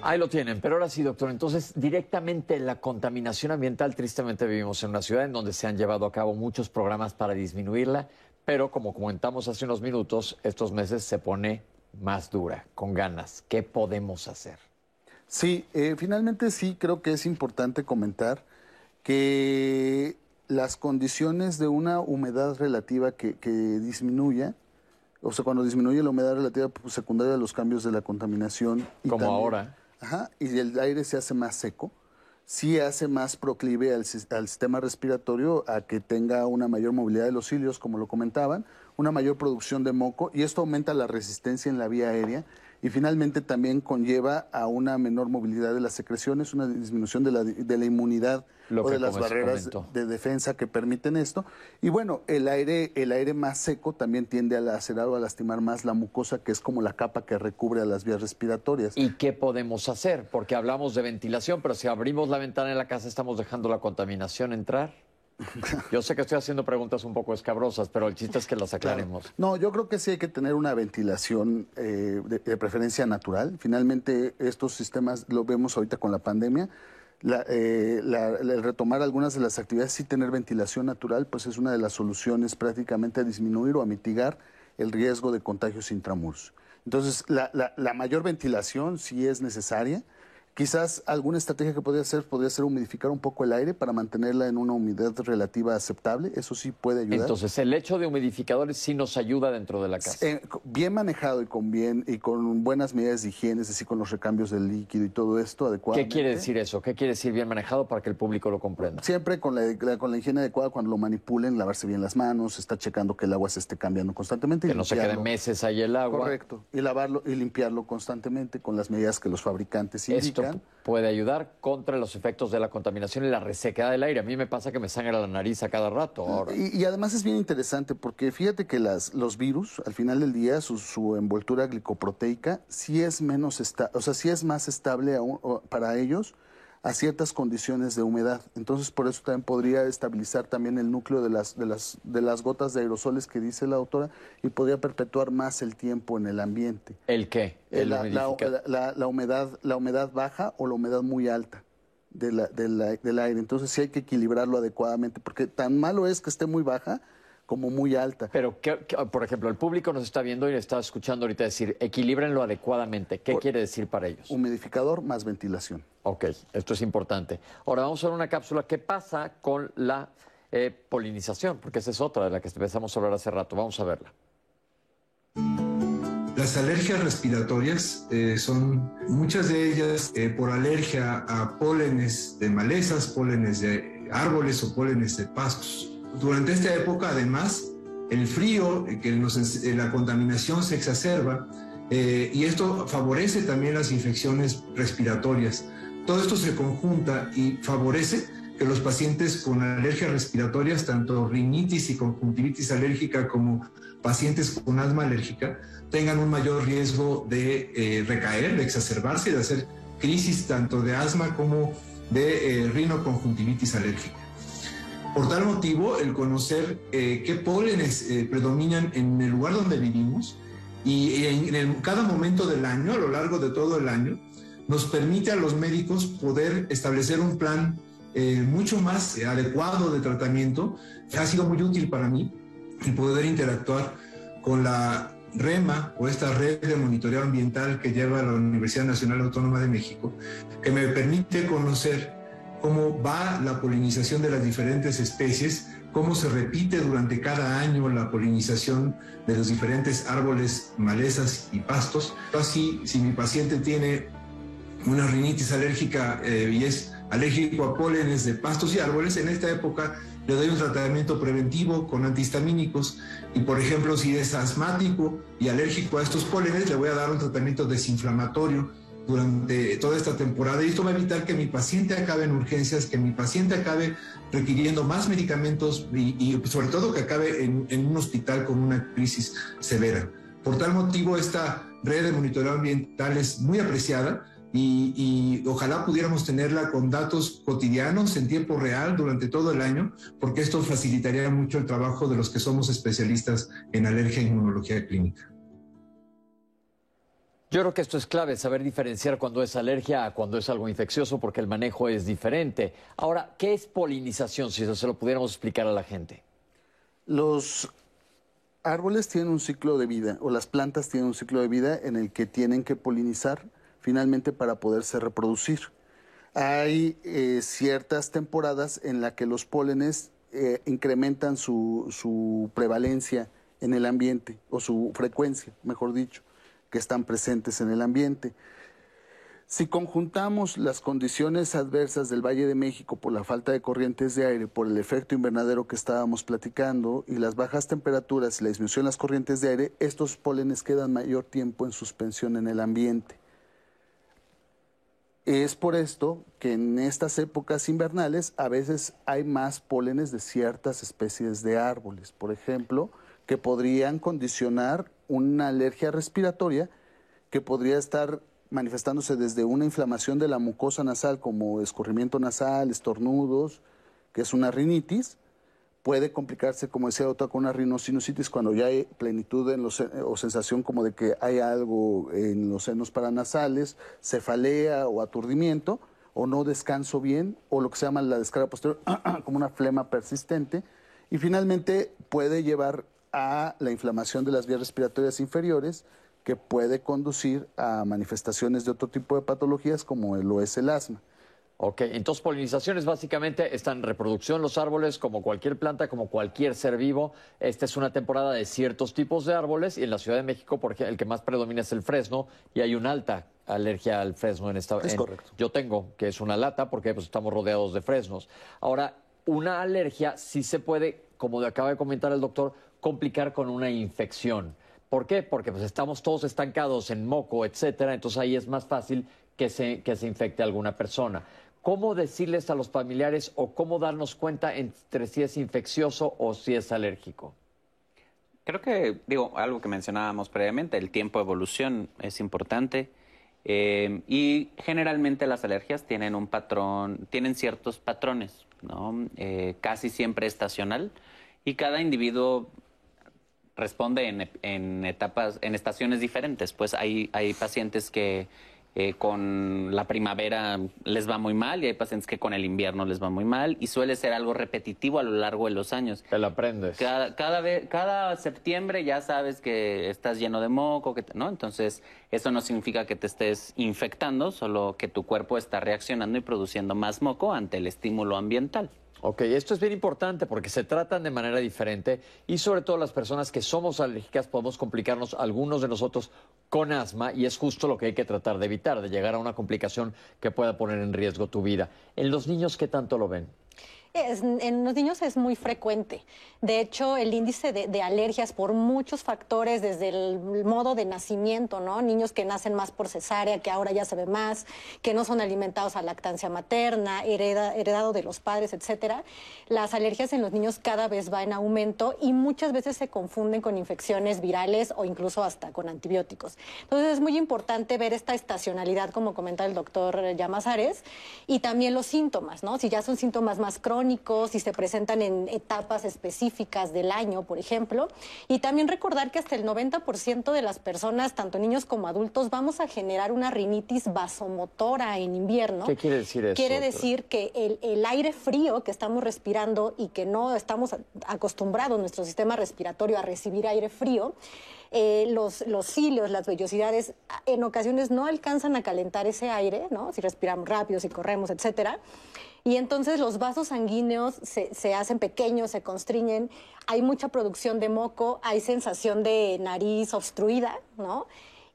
Ahí lo tienen, pero ahora sí, doctor, entonces directamente la contaminación ambiental, tristemente vivimos en una ciudad en donde se han llevado a cabo muchos programas para disminuirla, pero como comentamos hace unos minutos, estos meses se pone más dura, con ganas. ¿Qué podemos hacer? Sí, eh, finalmente sí creo que es importante comentar que las condiciones de una humedad relativa que, disminuya, o sea, cuando disminuye la humedad relativa pues, secundaria a los cambios de la contaminación. Como ahora. Ajá, y el aire se hace más seco, sí hace más proclive al, al, sistema respiratorio a que tenga una mayor movilidad de los cilios, como lo comentaban, una mayor producción de moco, y esto aumenta la resistencia en la vía aérea y finalmente también conlleva a una menor movilidad de las secreciones, una disminución de la, de la inmunidad o de las barreras de defensa que permiten esto. Y bueno, el aire, el aire más seco también tiende a lacerar o a lastimar más la mucosa, que es como la capa que recubre a las vías respiratorias. ¿Y qué podemos hacer? Porque hablamos de ventilación, pero si abrimos la ventana en la casa estamos dejando la contaminación entrar. <laughs> Yo sé que estoy haciendo preguntas un poco escabrosas, pero el chiste es que las aclaremos. No, yo creo que sí hay que tener una ventilación eh, de, preferencia natural. Finalmente, estos sistemas lo vemos ahorita con la pandemia. Eh, el retomar algunas de las actividades y tener ventilación natural, pues es una de las soluciones prácticamente a disminuir o a mitigar el riesgo de contagios intramuros. Entonces, la mayor ventilación sí es necesaria. Quizás alguna estrategia que podría hacer podría ser humidificar un poco el aire para mantenerla en una humedad relativa aceptable. Eso sí puede ayudar. Entonces, el hecho de humidificadores sí nos ayuda dentro de la casa. Eh, bien manejado y con bien y con buenas medidas de higiene, es decir, con los recambios del líquido y todo esto adecuadamente. ¿Qué quiere decir eso? ¿Qué quiere decir bien manejado para que el público lo comprenda? Siempre con la, con la higiene adecuada, cuando lo manipulen, lavarse bien las manos, está checando que el agua se esté cambiando constantemente. Que no se quede meses ahí el agua. Correcto. Y lavarlo y limpiarlo constantemente con las medidas que los fabricantes indican. Esto puede ayudar contra los efectos de la contaminación y la resequedad del aire. A mí me pasa que me sangra la nariz a cada rato ahora. Y, además es bien interesante porque fíjate que las, los virus, al final del día, su, envoltura glicoproteica sí es menos o sea, sí es más estable para ellos a ciertas condiciones de humedad. Entonces, por eso también podría estabilizar también el núcleo de las, de las, de las gotas de aerosoles que dice la autora y podría perpetuar más el tiempo en el ambiente. ¿El qué? La, la, humedad, la humedad baja o la humedad muy alta del aire. Entonces sí hay que equilibrarlo adecuadamente, porque tan malo es que esté muy baja como muy alta. Pero, por ejemplo, el público nos está viendo y está escuchando ahorita decir, equilíbrenlo adecuadamente. ¿Qué quiere decir para ellos? Humidificador más ventilación. Ok, esto es importante. Ahora vamos a ver una cápsula. ¿Qué pasa con la eh, polinización? Porque esa es otra de la que empezamos a hablar hace rato. Vamos a verla. Las alergias respiratorias eh, son muchas de ellas eh, por alergia a pólenes de malezas, pólenes de árboles o pólenes de pastos. Durante esta época, además, el frío, eh, que eh, la contaminación se exacerba eh, y esto favorece también las infecciones respiratorias. Todo esto se conjunta y favorece que los pacientes con alergias respiratorias, tanto rinitis y conjuntivitis alérgica como pacientes con asma alérgica, tengan un mayor riesgo de recaer, de exacerbarse y de hacer crisis tanto de asma como de rinoconjuntivitis alérgica. Por tal motivo, el conocer eh, qué pólenes eh, predominan en el lugar donde vivimos y en, cada momento del año, a lo largo de todo el año, nos permite a los médicos poder establecer un plan eh, mucho más adecuado de tratamiento. Ha sido muy útil para mí el poder interactuar con la REMA o esta red de monitoreo ambiental que lleva la Universidad Nacional Autónoma de México, que me permite conocer cómo va la polinización de las diferentes especies, cómo se repite durante cada año la polinización de los diferentes árboles, malezas y pastos. Así, si mi paciente tiene una rinitis alérgica eh, y es alérgico a pólenes de pastos y árboles, en esta época le doy un tratamiento preventivo con antihistamínicos y por ejemplo si es asmático y alérgico a estos pólenes, le voy a dar un tratamiento desinflamatorio durante toda esta temporada y esto va a evitar que mi paciente acabe en urgencias, que mi paciente acabe requiriendo más medicamentos y, sobre todo que acabe en, un hospital con una crisis severa. Por tal motivo, esta red de monitoreo ambiental es muy apreciada y, y, ojalá pudiéramos tenerla con datos cotidianos en tiempo real durante todo el año, porque esto facilitaría mucho el trabajo de los que somos especialistas en alergia e inmunología clínica. Yo creo que esto es clave, saber diferenciar cuando es alergia a cuando es algo infeccioso, porque el manejo es diferente. Ahora, ¿qué es polinización? Si eso se lo pudiéramos explicar a la gente. Los árboles tienen un ciclo de vida, o las plantas tienen un ciclo de vida en el que tienen que polinizar finalmente para poderse reproducir. Hay eh, ciertas temporadas en las que los pólenes eh, incrementan su prevalencia en el ambiente, o su frecuencia, mejor dicho que están presentes en el ambiente. Si conjuntamos las condiciones adversas del Valle de México por la falta de corrientes de aire, por el efecto invernadero que estábamos platicando y las bajas temperaturas y la disminución de las corrientes de aire, estos pólenes quedan mayor tiempo en suspensión en el ambiente. Es por esto que en estas épocas invernales a veces hay más pólenes de ciertas especies de árboles, por ejemplo, que podrían condicionar una alergia respiratoria que podría estar manifestándose desde una inflamación de la mucosa nasal como escurrimiento nasal, estornudos, que es una rinitis, puede complicarse, como decía otra, con una rinosinusitis cuando ya hay plenitud en los, o sensación como de que hay algo en los senos paranasales, cefalea o aturdimiento, o no descanso bien, o lo que se llama la descarga posterior, <clears throat> como una flema persistente, y finalmente puede llevar a la inflamación de las vías respiratorias inferiores que puede conducir a manifestaciones de otro tipo de patologías como lo es el asma. Ok, entonces polinizaciones básicamente están en reproducción los árboles como cualquier planta, como cualquier ser vivo. Esta es una temporada de ciertos tipos de árboles y en la Ciudad de México porque el que más predomina es el fresno y hay una alta alergia al fresno en esta. Es correcto. Yo tengo, que es una lata porque pues, estamos rodeados de fresnos. Ahora, una alergia sí se puede, como acaba de comentar el doctor, complicar con una infección. ¿Por qué? Porque pues estamos todos estancados en moco, etcétera, entonces ahí es más fácil que se, que se infecte alguna persona. ¿Cómo decirles a los familiares o cómo darnos cuenta entre si es infeccioso o si es alérgico? Creo que, digo, algo que mencionábamos previamente, el tiempo de evolución es importante Eh, y generalmente las alergias tienen un patrón, tienen ciertos patrones, ¿no? Eh, casi siempre estacional y cada individuo responde en, en, etapas, en estaciones diferentes. Pues hay, hay pacientes que eh, con la primavera les va muy mal y hay pacientes que con el invierno les va muy mal y suele ser algo repetitivo a lo largo de los años. Te lo aprendes. Cada, cada, vez, cada septiembre ya sabes que estás lleno de moco, que ¿no? Entonces, eso no significa que te estés infectando, solo que tu cuerpo está reaccionando y produciendo más moco ante el estímulo ambiental. Ok, esto es bien importante porque se tratan de manera diferente y sobre todo las personas que somos alérgicas podemos complicarnos algunos de nosotros con asma y es justo lo que hay que tratar de evitar, de llegar a una complicación que pueda poner en riesgo tu vida. ¿En los niños qué tanto lo ven? En los niños es muy frecuente. De hecho, el índice de, alergias por muchos factores, desde el modo de nacimiento, ¿no? Niños que nacen más por cesárea, que ahora ya se ve más, que no son alimentados a lactancia materna, heredado de los padres, etcétera. Las alergias en los niños cada vez va en aumento y muchas veces se confunden con infecciones virales o incluso hasta con antibióticos. Entonces es muy importante ver esta estacionalidad, como comenta el doctor Llamazares, y también los síntomas, ¿no? Si ya son síntomas más crónicos, si se presentan en etapas específicas del año, por ejemplo. Y también recordar que hasta el 90% de las personas, tanto niños como adultos, vamos a generar una rinitis vasomotora en invierno. ¿Qué quiere decir eso? Quiere decir que el, el aire frío que estamos respirando y que no estamos acostumbrados, nuestro sistema respiratorio, a recibir aire frío, eh, los, los cilios, las vellosidades, en ocasiones no alcanzan a calentar ese aire, ¿no? Si respiramos rápido, si corremos, etcétera. Y entonces los vasos sanguíneos se, se, hacen pequeños, se constriñen, hay mucha producción de moco, hay sensación de nariz obstruida, ¿no?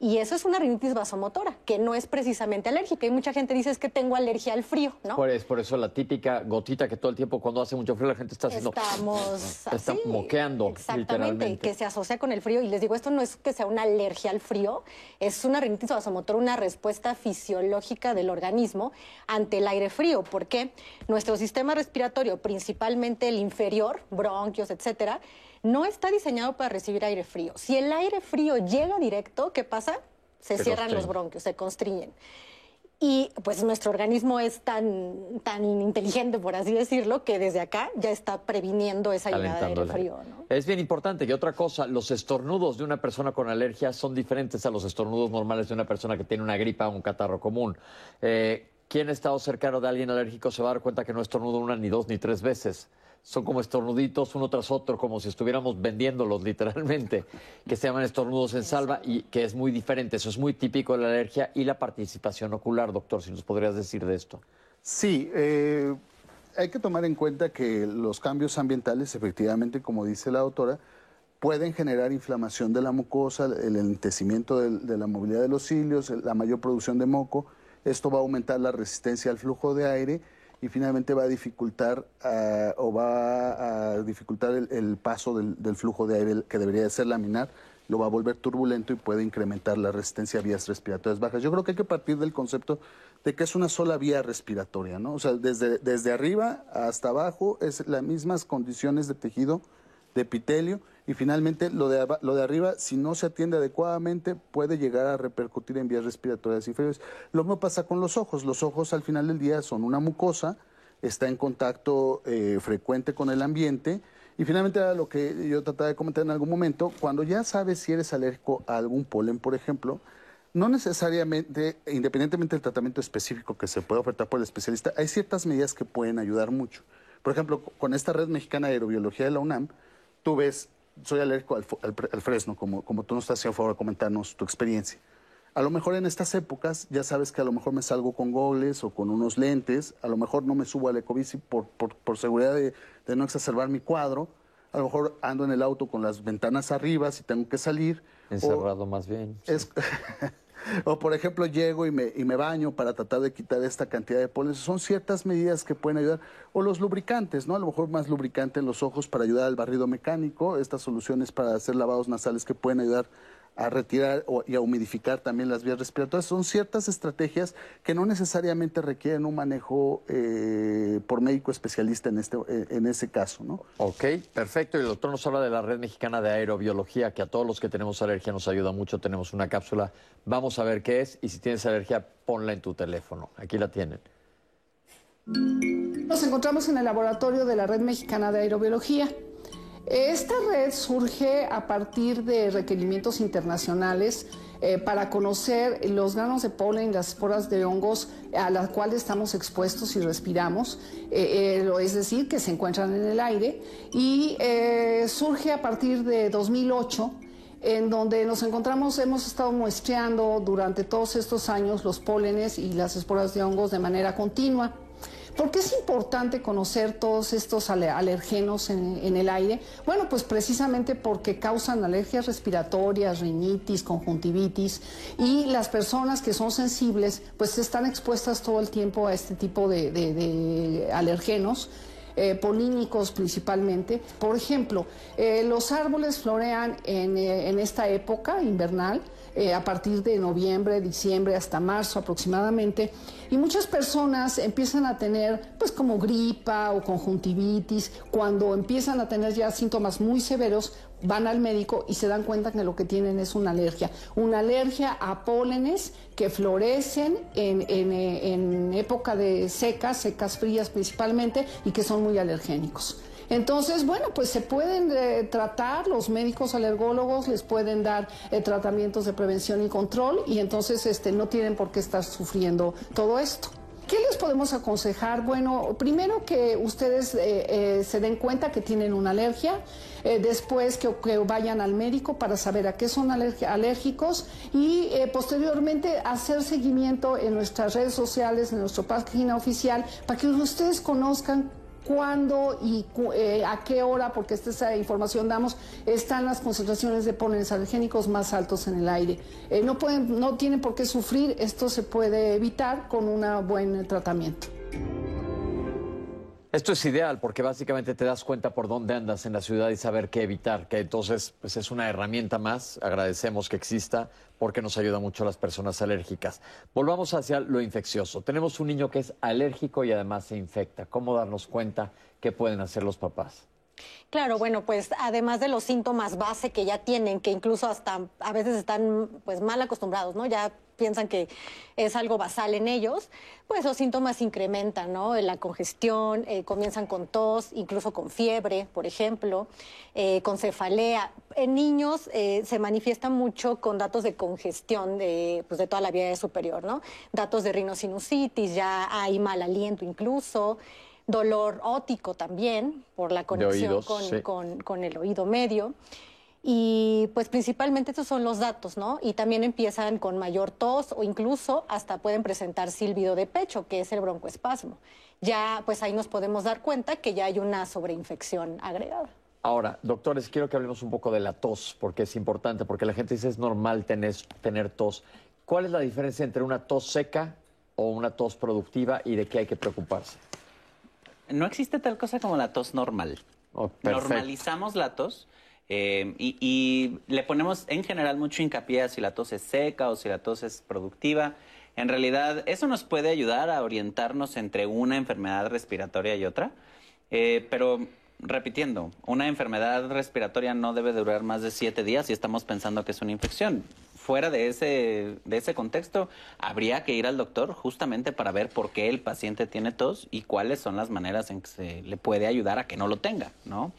Y eso es una rinitis vasomotora, que no es precisamente alérgica. Y mucha gente dice es que tengo alergia al frío, ¿no? Por, por eso la típica gotita que todo el tiempo cuando hace mucho frío la gente está haciendo... Estamos <laughs> Está moqueando, Exactamente, que se asocia con el frío. Y les digo, esto no es que sea una alergia al frío, es una rinitis vasomotora, una respuesta fisiológica del organismo ante el aire frío. porque Nuestro sistema respiratorio, principalmente el inferior, bronquios, etcétera, no está diseñado para recibir aire frío. Si el aire frío llega directo, ¿qué pasa? Se, cierran los bronquios, se constriñen. Y pues nuestro organismo es tan, tan inteligente, por así decirlo, que desde acá ya está previniendo esa llegada de aire frío. Es bien importante. Y otra cosa, los estornudos de una persona con alergia son diferentes a los estornudos normales de una persona que tiene una gripa o un catarro común. Eh, quien ha estado cercano de alguien alérgico se va a dar cuenta que no estornuda una, ni dos, ni tres veces son como estornuditos uno tras otro, como si estuviéramos vendiéndolos literalmente, que se llaman estornudos en salva y que es muy diferente. Eso es muy típico de la alergia y la participación ocular, doctor, si nos podrías decir de esto. Sí, eh, hay que tomar en cuenta que los cambios ambientales, efectivamente, como dice la doctora, pueden generar inflamación de la mucosa, el enlentecimiento de, de la movilidad de los cilios, la mayor producción de moco. Esto va a aumentar la resistencia al flujo de aire y finalmente va a dificultar ah, o va a dificultar el, paso del, flujo de aire que debería de ser laminar, lo va a volver turbulento y puede incrementar la resistencia a vías respiratorias bajas. Yo creo que hay que partir del concepto de que es una sola vía respiratoria, ¿no? O sea, desde, desde arriba hasta abajo es las mismas condiciones de tejido, de epitelio, y finalmente, lo de, lo de arriba, si no se atiende adecuadamente, puede llegar a repercutir en vías respiratorias inferiores. Lo mismo pasa con los ojos. Los ojos al final del día son una mucosa, está en contacto eh, frecuente con el ambiente. Y finalmente, lo que yo trataba de comentar en algún momento, cuando ya sabes si eres alérgico a algún polen, por ejemplo, no necesariamente, independientemente del tratamiento específico que se puede ofertar por el especialista, hay ciertas medidas que pueden ayudar mucho. Por ejemplo, con esta red mexicana de aerobiología de la UNAM, tú ves soy alérgico al, fresno, como, como tú nos estás haciendo favor de comentarnos tu experiencia. A lo mejor en estas épocas ya sabes que a lo mejor me salgo con goles o con unos lentes, a lo mejor no me subo al ecobici por, por, seguridad de, no exacerbar mi cuadro, a lo mejor ando en el auto con las ventanas arriba si tengo que salir. Encerrado más bien. <laughs> <laughs> O por ejemplo llego y me, y me baño para tratar de quitar esta cantidad de polen. Son ciertas medidas que pueden ayudar. O los lubricantes, ¿no? A lo mejor más lubricante en los ojos para ayudar al barrido mecánico. Estas soluciones para hacer lavados nasales que pueden ayudar a retirar y a humidificar también las vías respiratorias. Son ciertas estrategias que no necesariamente requieren un manejo eh, por médico especialista en, este, eh, en ese caso. ¿no? Ok, perfecto. Y el doctor nos habla de la Red Mexicana de Aerobiología, que a todos los que tenemos alergia nos ayuda mucho. Tenemos una cápsula. Vamos a ver qué es y si tienes alergia, ponla en tu teléfono. Aquí la tienen. Nos encontramos en el laboratorio de la Red Mexicana de Aerobiología. Esta red surge a partir de requerimientos internacionales eh, para conocer los granos de polen, las esporas de hongos a las cuales estamos expuestos y respiramos, eh, eh, es decir, que se encuentran en el aire, y surge a partir de 2008 en donde nos encontramos, hemos estado muestreando durante todos estos años los pólenes y las esporas de hongos de manera continua. ¿Por qué es importante conocer todos estos alergenos en, el aire? Bueno, pues precisamente porque causan alergias respiratorias, rinitis, conjuntivitis y las personas que son sensibles pues están expuestas todo el tiempo a este tipo de, alergenos. Eh, polínicos principalmente. Por ejemplo, eh, los árboles florean en, eh, en esta época invernal eh, a partir de noviembre, diciembre hasta marzo aproximadamente. Y muchas personas empiezan a tener pues como gripa o conjuntivitis. Cuando empiezan a tener ya síntomas muy severos, van al médico y se dan cuenta que lo que tienen es una alergia. Una alergia a pólenes que florecen en, en, eh, en época de secas, secas frías principalmente, y que son muy alergénicos. Entonces, bueno, pues se pueden eh, tratar, los médicos alergólogos les pueden dar eh, tratamientos de prevención y control y entonces este, no tienen por qué estar sufriendo todo esto. ¿Qué les podemos aconsejar? Bueno, primero que ustedes eh, se den cuenta que tienen una alergia, después que, vayan al médico para saber a qué son alérgicos y posteriormente hacer seguimiento en nuestras redes sociales, en nuestra página oficial, para que ustedes conozcan cuándo y eh, a qué hora, porque esta información damos, están las concentraciones de pólenes alergénicos más altos en el aire. Eh, no, pueden, no tienen por qué sufrir, esto se puede evitar con un buen tratamiento. Esto es ideal porque básicamente te das cuenta por dónde andas en la ciudad y saber qué evitar, que entonces pues es una herramienta más, agradecemos que exista porque nos ayuda mucho a las personas alérgicas. Volvamos hacia lo infeccioso. Tenemos un niño que es alérgico y además se infecta. ¿Cómo darnos cuenta qué pueden hacer los papás? Claro, bueno, pues además de los síntomas base que ya tienen, que incluso hasta a veces están pues mal acostumbrados, ¿no? Ya piensan que es algo basal en ellos, pues los síntomas incrementan, ¿no? La congestión, eh, comienzan con tos, incluso con fiebre, por ejemplo, eh, con cefalea. En niños eh, se manifiesta mucho con datos de congestión de, pues, de toda la vía superior, ¿no? Datos de rinosinusitis, ya hay mal aliento incluso dolor ótico también por la conexión con, el oído medio. Y pues principalmente estos son los datos, ¿no? Y también empiezan con mayor tos o incluso hasta pueden presentar silbido de pecho, que es el broncoespasmo. Ya pues ahí nos podemos dar cuenta que ya hay una sobreinfección agregada. Ahora, doctores, quiero que hablemos un poco de la tos, porque es importante, porque la gente dice es normal tener, tener tos. ¿Cuál es la diferencia entre una tos seca o una tos productiva y de qué hay que preocuparse? no existe tal cosa como la tos normal. Oh, Normalizamos la tos eh, y, le ponemos en general mucho hincapié a si la tos es seca o si la tos es productiva. En realidad, eso nos puede ayudar a orientarnos entre una enfermedad respiratoria y otra. Eh, pero repitiendo, una enfermedad respiratoria no debe durar más de siete días si estamos pensando que es una infección fuera de ese, de ese contexto, habría que ir al doctor justamente para ver por qué el paciente tiene tos y cuáles son las maneras en que se le puede ayudar a que no lo tenga, ¿no?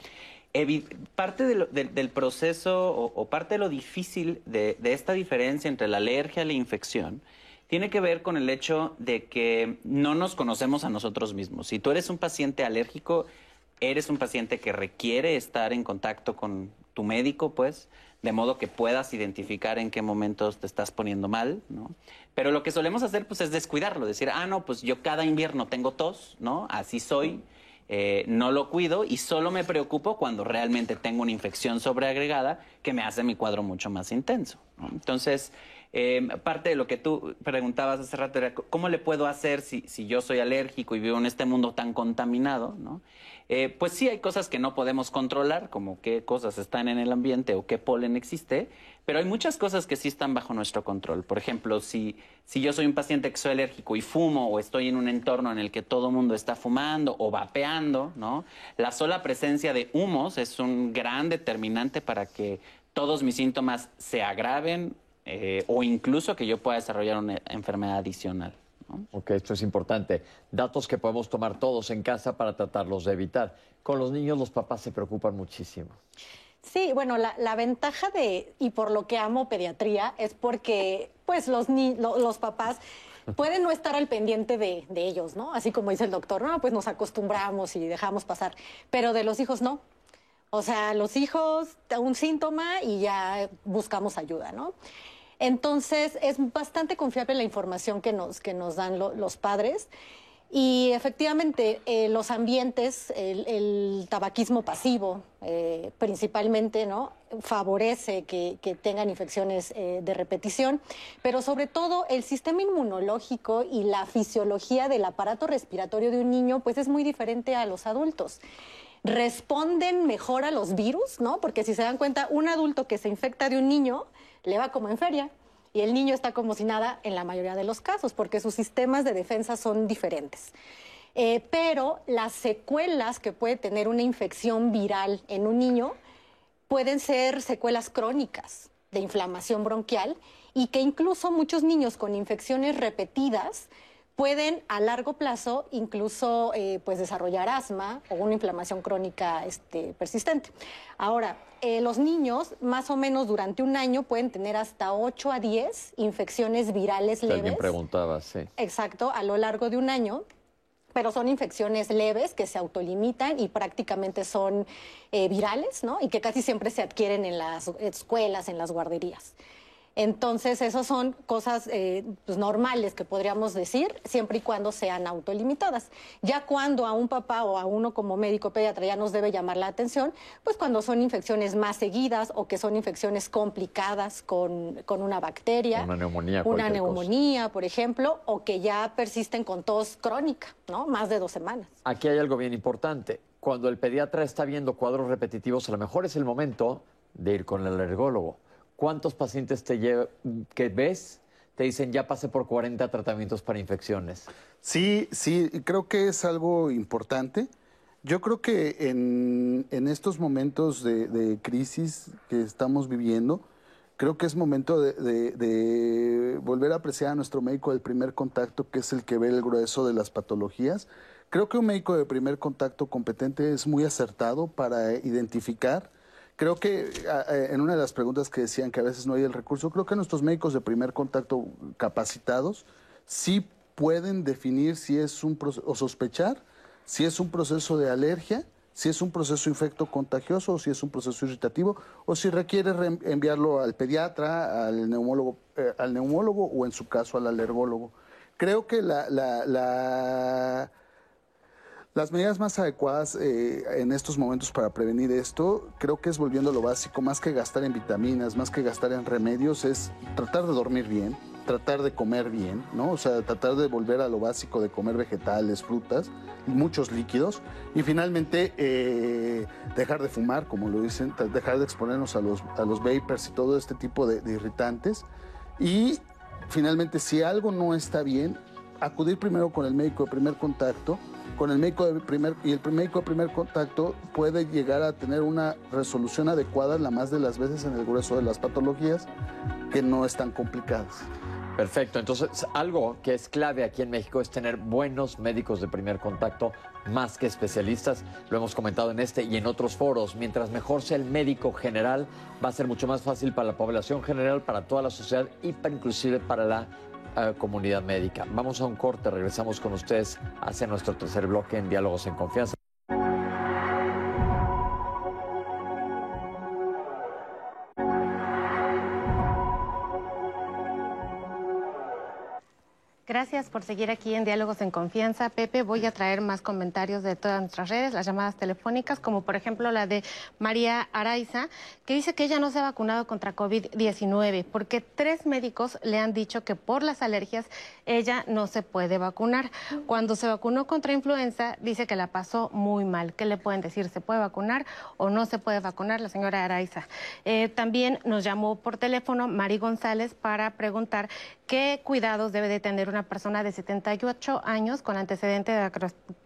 Parte del proceso o, parte de lo difícil de, esta diferencia entre la alergia y la infección tiene que ver con el hecho de que no nos conocemos a nosotros mismos. Si tú eres un paciente alérgico, eres un paciente que requiere estar en contacto con tu médico, pues, de modo que puedas identificar en qué momentos te estás poniendo mal, ¿no? Pero lo que solemos hacer, pues, es descuidarlo, decir, ah, no, pues yo cada invierno tengo tos, ¿no? Así soy, eh, no lo cuido y solo me preocupo cuando realmente tengo una infección sobreagregada que me hace mi cuadro mucho más intenso. Entonces, eh, parte de lo que tú preguntabas hace rato era cómo le puedo hacer si, si yo soy alérgico y vivo en este mundo tan contaminado, ¿no? Eh, pues sí hay cosas que no podemos controlar, como qué cosas están en el ambiente o qué polen existe, pero hay muchas cosas que sí están bajo nuestro control. Por ejemplo, si, si yo soy un paciente que y fumo o estoy en un entorno en el que todo el mundo está fumando o vapeando, ¿no? La sola presencia de humos es un gran determinante para que todos mis síntomas se agraven eh, o incluso que yo pueda desarrollar una enfermedad adicional. Ok, esto es importante. Datos que podemos tomar todos en casa para tratarlos de evitar. Con los niños los papás se preocupan muchísimo. Sí, bueno, la, ventaja de, y por lo que amo pediatría, es porque pues los, ni, los papás pueden no estar al pendiente de, ellos, ¿no? Así como dice el doctor, no, pues nos acostumbramos y dejamos pasar, pero de los hijos no. O sea, los hijos, un síntoma y ya buscamos ayuda, ¿no? Entonces, es bastante confiable la información que nos, que nos dan los padres. Y efectivamente, eh, los ambientes, el, tabaquismo pasivo, eh, principalmente, ¿no? favorece que, tengan infecciones eh, de repetición, pero sobre todo el sistema inmunológico y la fisiología del aparato respiratorio de un niño, pues es muy diferente a los adultos. Responden mejor a los virus, ¿no? Porque si se dan cuenta, un adulto que se infecta de un niño le va como en feria y el niño está como si nada en la mayoría de los casos, porque sus sistemas de defensa son diferentes. Eh, pero las secuelas que puede tener una infección viral en un niño pueden ser secuelas crónicas de inflamación bronquial y que incluso muchos niños con infecciones repetidas pueden a largo plazo incluso eh, pues desarrollar asma o una inflamación crónica este, persistente. Ahora, eh, los niños más o menos durante un año pueden tener hasta 8 a 10 infecciones virales leves. Alguien preguntaba, sí. Exacto, a lo largo de un año pero son infecciones leves que se autolimitan y prácticamente son eh, virales, ¿no? Y que casi siempre se adquieren en las escuelas, en las guarderías. Entonces, esas son cosas eh, pues, normales que podríamos decir, siempre y cuando sean autolimitadas. Ya cuando a un papá o a uno como médico pediatra ya nos debe llamar la atención, pues cuando son infecciones más seguidas o que son infecciones complicadas con, una bacteria. Una neumonía. Una neumonía, por ejemplo, o que ya persisten con tos crónica, ¿no? Más de dos semanas. Aquí hay algo bien importante. Cuando el pediatra está viendo cuadros repetitivos, a lo mejor es el momento de ir con el alergólogo ¿Cuántos pacientes te que ves te dicen ya pasé por 40 tratamientos para infecciones? Sí, sí, creo que es algo importante. Yo creo que en, estos momentos de, crisis que estamos viviendo, creo que es momento de, volver a apreciar a nuestro médico del primer contacto, que es el que ve el grueso de las patologías. Creo que un médico de primer contacto competente es muy acertado para identificar Creo que en una de las preguntas que decían que a veces no hay el recurso, creo que nuestros médicos de primer contacto capacitados sí pueden definir si es un o sospechar si es un proceso de alergia, si es un proceso infecto contagioso o si es un proceso irritativo o si requiere enviarlo al pediatra, al neumólogo, eh, al neumólogo o en su caso al alergólogo. Creo que la, la las medidas más adecuadas eh, en estos momentos para prevenir esto, creo que es volviendo a lo básico, más que gastar en vitaminas, más que gastar en remedios, es tratar de dormir bien, tratar de comer bien, ¿no? O sea, tratar de volver a lo básico de comer vegetales, frutas, muchos líquidos y finalmente eh, dejar de fumar, como lo dicen, dejar de exponernos a los, a los vapors y todo este tipo de, de irritantes. Y finalmente, si algo no está bien, acudir primero con el médico de primer contacto con el médico de primer y el médico de primer contacto puede llegar a tener una resolución adecuada la más de las veces en el grueso de las patologías que no están complicadas. Perfecto, entonces algo que es clave aquí en México es tener buenos médicos de primer contacto más que especialistas. Lo hemos comentado en este y en otros foros. Mientras mejor sea el médico general, va a ser mucho más fácil para la población general, para toda la sociedad y para, inclusive para la comunidad médica. Vamos a un corte, regresamos con ustedes hacia nuestro tercer bloque en Diálogos en Confianza. Gracias por seguir aquí en Diálogos en Confianza. Pepe, voy a traer más comentarios de todas nuestras redes, las llamadas telefónicas, como por ejemplo la de María Araiza, que dice que ella no se ha vacunado contra COVID-19 porque tres médicos le han dicho que por las alergias ella no se puede vacunar. Cuando se vacunó contra influenza, dice que la pasó muy mal. ¿Qué le pueden decir? ¿Se puede vacunar o no se puede vacunar? La señora Araiza. Eh, también nos llamó por teléfono Mari González para preguntar qué cuidados debe de tener una persona de 78 años con antecedente de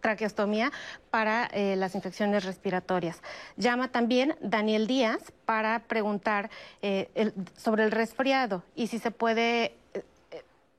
traqueostomía para eh, las infecciones respiratorias. Llama también Daniel Díaz para preguntar eh, sobre el resfriado y si se puede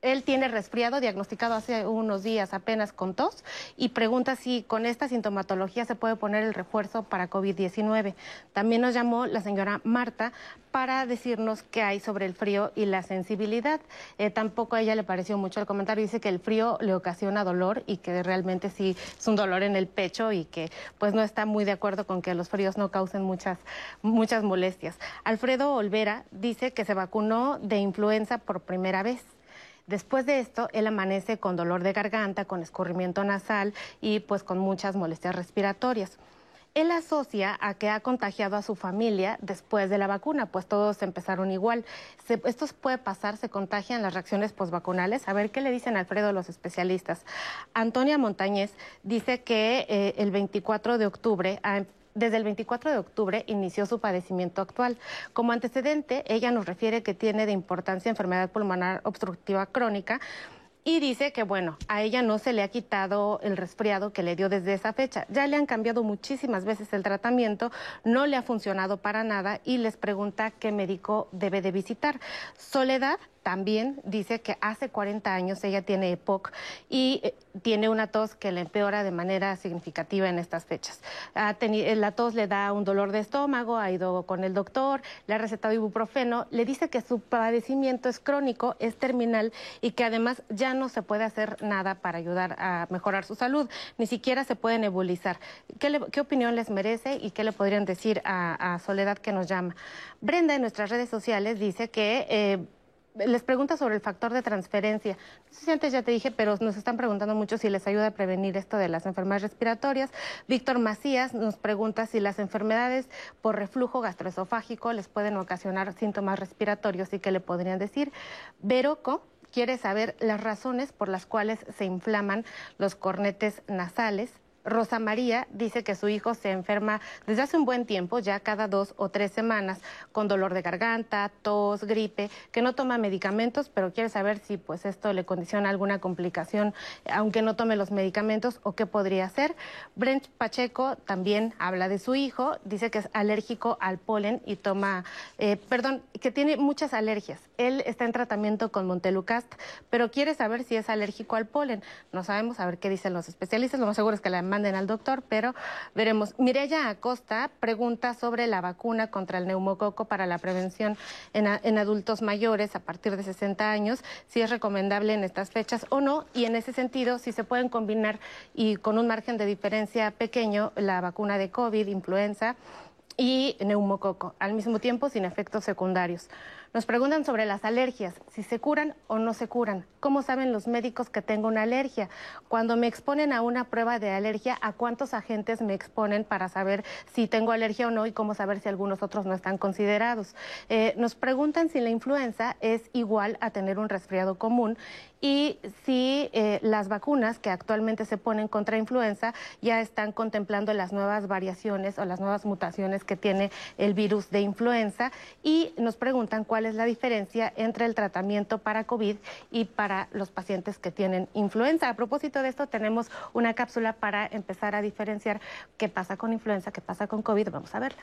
él tiene resfriado diagnosticado hace unos días apenas con tos y pregunta si con esta sintomatología se puede poner el refuerzo para COVID-19. También nos llamó la señora Marta para decirnos qué hay sobre el frío y la sensibilidad. Eh, tampoco a ella le pareció mucho el comentario. Dice que el frío le ocasiona dolor y que realmente sí es un dolor en el pecho y que pues no está muy de acuerdo con que los fríos no causen muchas, muchas molestias. Alfredo Olvera dice que se vacunó de influenza por primera vez. Después de esto, él amanece con dolor de garganta, con escurrimiento nasal y pues con muchas molestias respiratorias. Él asocia a que ha contagiado a su familia después de la vacuna, pues todos empezaron igual. esto puede pasar, se contagian las reacciones postvacunales. A ver qué le dicen Alfredo los especialistas. Antonia Montañez dice que eh, el 24 de octubre ha desde el 24 de octubre inició su padecimiento actual. Como antecedente, ella nos refiere que tiene de importancia enfermedad pulmonar obstructiva crónica y dice que, bueno, a ella no se le ha quitado el resfriado que le dio desde esa fecha. Ya le han cambiado muchísimas veces el tratamiento, no le ha funcionado para nada y les pregunta qué médico debe de visitar. Soledad también dice que hace 40 años ella tiene EPOC y eh, tiene una tos que le empeora de manera significativa en estas fechas. Eh, la tos le da un dolor de estómago, ha ido con el doctor, le ha recetado ibuprofeno, le dice que su padecimiento es crónico, es terminal y que además ya no se puede hacer nada para ayudar a mejorar su salud, ni siquiera se puede nebulizar. ¿Qué, opinión les merece y qué le podrían decir a, Soledad que nos llama? Brenda en nuestras redes sociales dice que... Eh, les pregunta sobre el factor de transferencia. No sé si antes ya te dije, pero nos están preguntando mucho si les ayuda a prevenir esto de las enfermedades respiratorias. Víctor Macías nos pregunta si las enfermedades por reflujo gastroesofágico les pueden ocasionar síntomas respiratorios y qué le podrían decir. Veroco quiere saber las razones por las cuales se inflaman los cornetes nasales. Rosa María dice que su hijo se enferma desde hace un buen tiempo, ya cada dos o tres semanas, con dolor de garganta, tos, gripe, que no toma medicamentos, pero quiere saber si pues esto le condiciona alguna complicación, aunque no tome los medicamentos, o qué podría hacer. Brent Pacheco también habla de su hijo, dice que es alérgico al polen y toma, eh, perdón, que tiene muchas alergias. Él está en tratamiento con Montelucast, pero quiere saber si es alérgico al polen. No sabemos, a ver qué dicen los especialistas, lo más seguro es que la manden al doctor, pero veremos. Mireya Acosta pregunta sobre la vacuna contra el neumococo para la prevención en, adultos mayores a partir de 60 años, si es recomendable en estas fechas o no, y en ese sentido, si se pueden combinar y con un margen de diferencia pequeño la vacuna de COVID, influenza y neumococo, al mismo tiempo sin efectos secundarios. Nos preguntan sobre las alergias, si se curan o no se curan. ¿Cómo saben los médicos que tengo una alergia? Cuando me exponen a una prueba de alergia, ¿a cuántos agentes me exponen para saber si tengo alergia o no y cómo saber si algunos otros no están considerados? Eh, nos preguntan si la influenza es igual a tener un resfriado común y si eh, las vacunas que actualmente se ponen contra influenza ya están contemplando las nuevas variaciones o las nuevas mutaciones que tiene el virus de influenza y nos preguntan cuál es la diferencia entre el tratamiento para COVID y para los pacientes que tienen influenza. A propósito de esto, tenemos una cápsula para empezar a diferenciar qué pasa con influenza, qué pasa con COVID. Vamos a verla.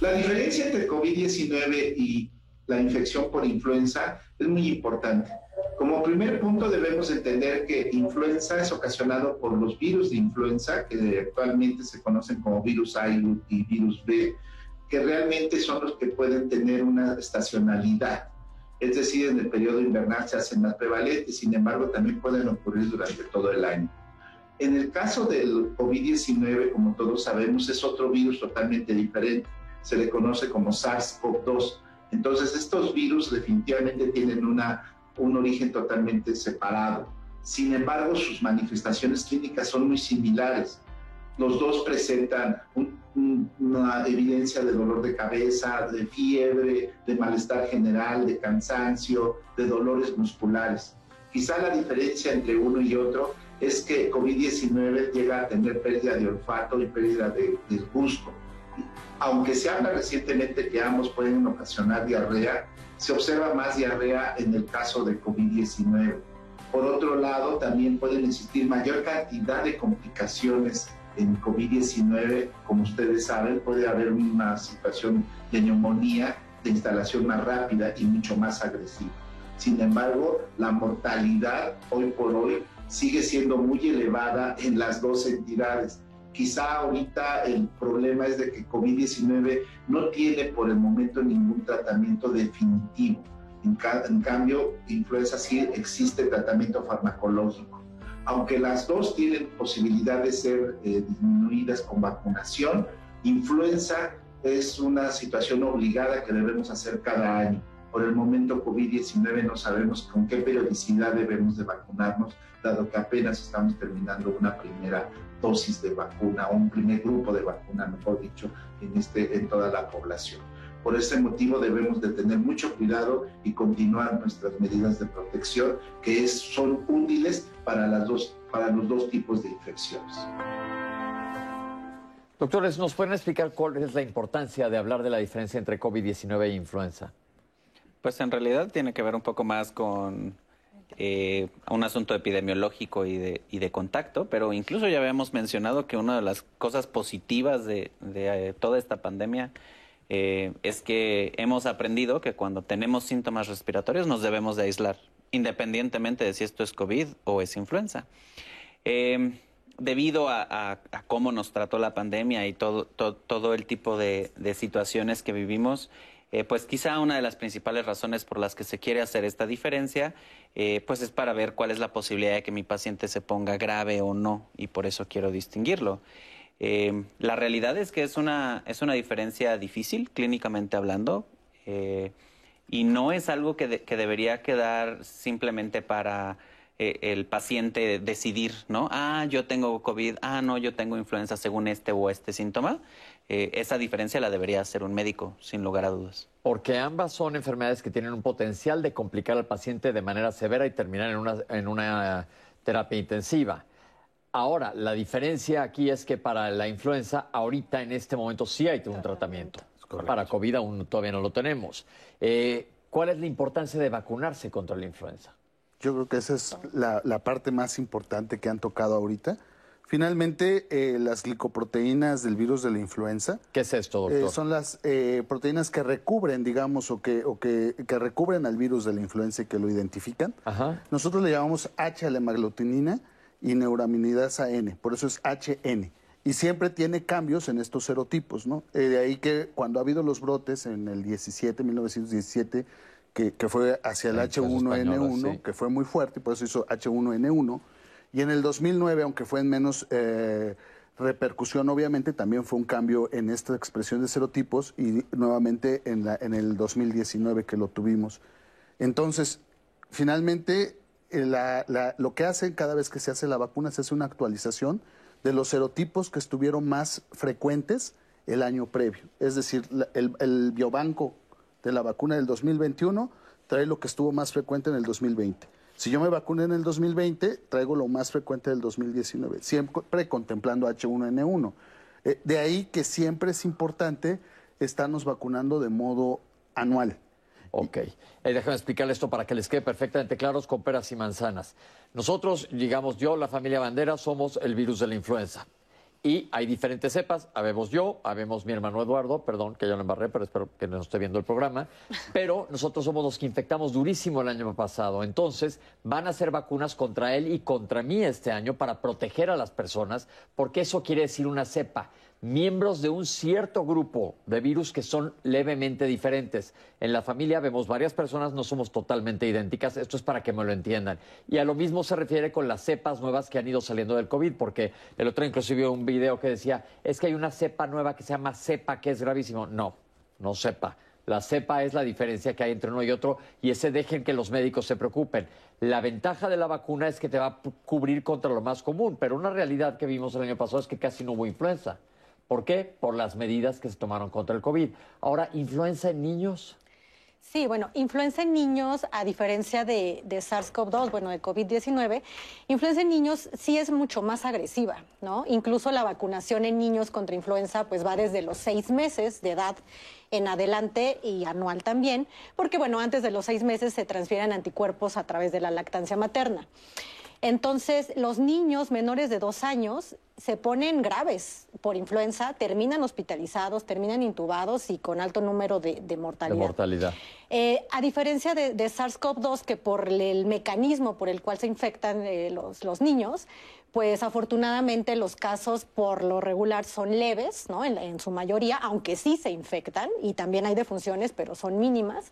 La diferencia entre COVID-19 y la infección por influenza es muy importante. Como primer punto debemos entender que influenza es ocasionado por los virus de influenza, que actualmente se conocen como virus A y virus B, que realmente son los que pueden tener una estacionalidad. Es decir, en el periodo invernal se hacen más prevalentes, sin embargo también pueden ocurrir durante todo el año. En el caso del COVID-19, como todos sabemos, es otro virus totalmente diferente. Se le conoce como SARS-CoV-2 entonces, estos virus definitivamente tienen una un origen totalmente separado. Sin embargo, sus manifestaciones clínicas son muy similares. Los dos presentan una evidencia de dolor de cabeza, de fiebre, de malestar general, de cansancio, de dolores musculares. Quizá la diferencia entre uno y otro es que COVID-19 llega a tener pérdida de olfato y pérdida de, de gusto. Aunque se habla recientemente que ambos pueden ocasionar diarrea, se observa más diarrea en el caso de COVID-19. Por otro lado, también pueden existir mayor cantidad de complicaciones en COVID-19. Como ustedes saben, puede haber una situación de neumonía, de instalación más rápida y mucho más agresiva. Sin embargo, la mortalidad hoy por hoy sigue siendo muy elevada en las dos entidades. Quizá ahorita el problema es de que COVID-19 no tiene por el momento ningún tratamiento definitivo. En, en, cambio, influenza sí existe tratamiento farmacológico. Aunque las dos tienen posibilidad de ser eh, disminuidas con vacunación, influenza es una situación obligada que debemos hacer cada año. Por el momento COVID-19 no sabemos con qué periodicidad debemos de vacunarnos, dado que apenas estamos terminando una primera dosis de vacuna o un primer grupo de vacuna, mejor dicho, este, en toda la población. Por ese motivo debemos de tener mucho cuidado y continuar nuestras medidas de protección que es, son útiles para, las dos, para los dos tipos de infecciones. Doctores, ¿nos pueden explicar cuál es la importancia de hablar de la diferencia entre COVID-19 e influenza? Pues en realidad tiene que ver un poco más con eh, un asunto epidemiológico y de, y de, contacto, pero incluso ya habíamos mencionado que una de las cosas positivas de, de eh, toda esta pandemia eh, es que hemos aprendido que cuando tenemos síntomas respiratorios nos debemos de aislar, independientemente de si esto es COVID o es influenza. Eh, debido a, cómo nos trató la pandemia y todo, el tipo de, de situaciones que vivimos, eh, pues quizá una de las principales razones por las que se quiere hacer esta diferencia, eh, pues es para ver cuál es la posibilidad de que mi paciente se ponga grave o no, y por eso quiero distinguirlo. Eh, la realidad es que es una, es una diferencia difícil, clínicamente hablando, eh, y no es algo que, que debería quedar simplemente para eh, el paciente decidir, ¿no? Ah, yo tengo COVID, ah, no, yo tengo influenza según este o este síntoma. Eh, esa diferencia la debería hacer un médico, sin lugar a dudas. Porque ambas son enfermedades que tienen un potencial de complicar al paciente de manera severa y terminar en una, en una terapia intensiva. Ahora, la diferencia aquí es que para la influenza, ahorita en este momento sí hay un tratamiento. Para COVID aún todavía no lo tenemos. Eh, ¿Cuál es la importancia de vacunarse contra la influenza? Yo creo que esa es la, la parte más importante que han tocado ahorita. Finalmente, eh, las glicoproteínas del virus de la influenza. ¿Qué es esto, doctor? Eh, son las eh, proteínas que recubren, digamos, o, que, o que, que, recubren al virus de la influenza y que lo identifican. Ajá. Nosotros le llamamos H-alemaglutinina y neuraminidasa N, por eso es HN. Y siempre tiene cambios en estos serotipos, ¿no? de ahí que cuando ha habido los brotes en el 17, 1917, que, que fue hacia el H1N1, sí. que fue muy fuerte, y por eso hizo H1N1. Y en el 2009, aunque fue en menos eh, repercusión, obviamente, también fue un cambio en esta expresión de serotipos y nuevamente en, la, en el 2019 que lo tuvimos. Entonces, finalmente, eh, la, la, lo que hacen cada vez que se hace la vacuna se hace una actualización de los serotipos que estuvieron más frecuentes el año previo. Es decir, el biobanco de la vacuna del 2021 trae lo que estuvo más frecuente en el 2020. Si yo me vacuné en el 2020, traigo lo más frecuente del 2019, siempre contemplando H1N1. Eh, de ahí que siempre es importante estarnos vacunando de modo anual. Ok. Eh, déjame explicarle esto para que les quede perfectamente claros con peras y manzanas. Nosotros, digamos yo, la familia Bandera, somos el virus de la influenza. Y hay diferentes cepas, habemos yo, habemos mi hermano Eduardo, perdón que yo lo embarré, pero espero que no esté viendo el programa, pero nosotros somos los que infectamos durísimo el año pasado, entonces van a hacer vacunas contra él y contra mí este año para proteger a las personas, porque eso quiere decir una cepa miembros de un cierto grupo de virus que son levemente diferentes. En la familia vemos varias personas, no somos totalmente idénticas, esto es para que me lo entiendan. Y a lo mismo se refiere con las cepas nuevas que han ido saliendo del COVID, porque el otro inclusive un video que decía, es que hay una cepa nueva que se llama cepa, que es gravísimo. No, no cepa. La cepa es la diferencia que hay entre uno y otro y ese dejen que los médicos se preocupen. La ventaja de la vacuna es que te va a cubrir contra lo más común, pero una realidad que vimos el año pasado es que casi no hubo influenza. ¿Por qué? Por las medidas que se tomaron contra el COVID. Ahora, ¿influenza en niños? Sí, bueno, influenza en niños, a diferencia de, SARS-CoV-2, bueno, de COVID-19, influenza en niños sí es mucho más agresiva, ¿no? Incluso la vacunación en niños contra influenza pues va desde los seis meses de edad en adelante y anual también, porque bueno, antes de los seis meses se transfieren anticuerpos a través de la lactancia materna. Entonces, los niños menores de dos años se ponen graves por influenza, terminan hospitalizados, terminan intubados y con alto número de, mortalidad. De mortalidad. Eh, a diferencia de, SARS-CoV-2, que por el mecanismo por el cual se infectan eh, los, niños, pues afortunadamente los casos por lo regular son leves, ¿no? En, su mayoría, aunque sí se infectan y también hay defunciones, pero son mínimas.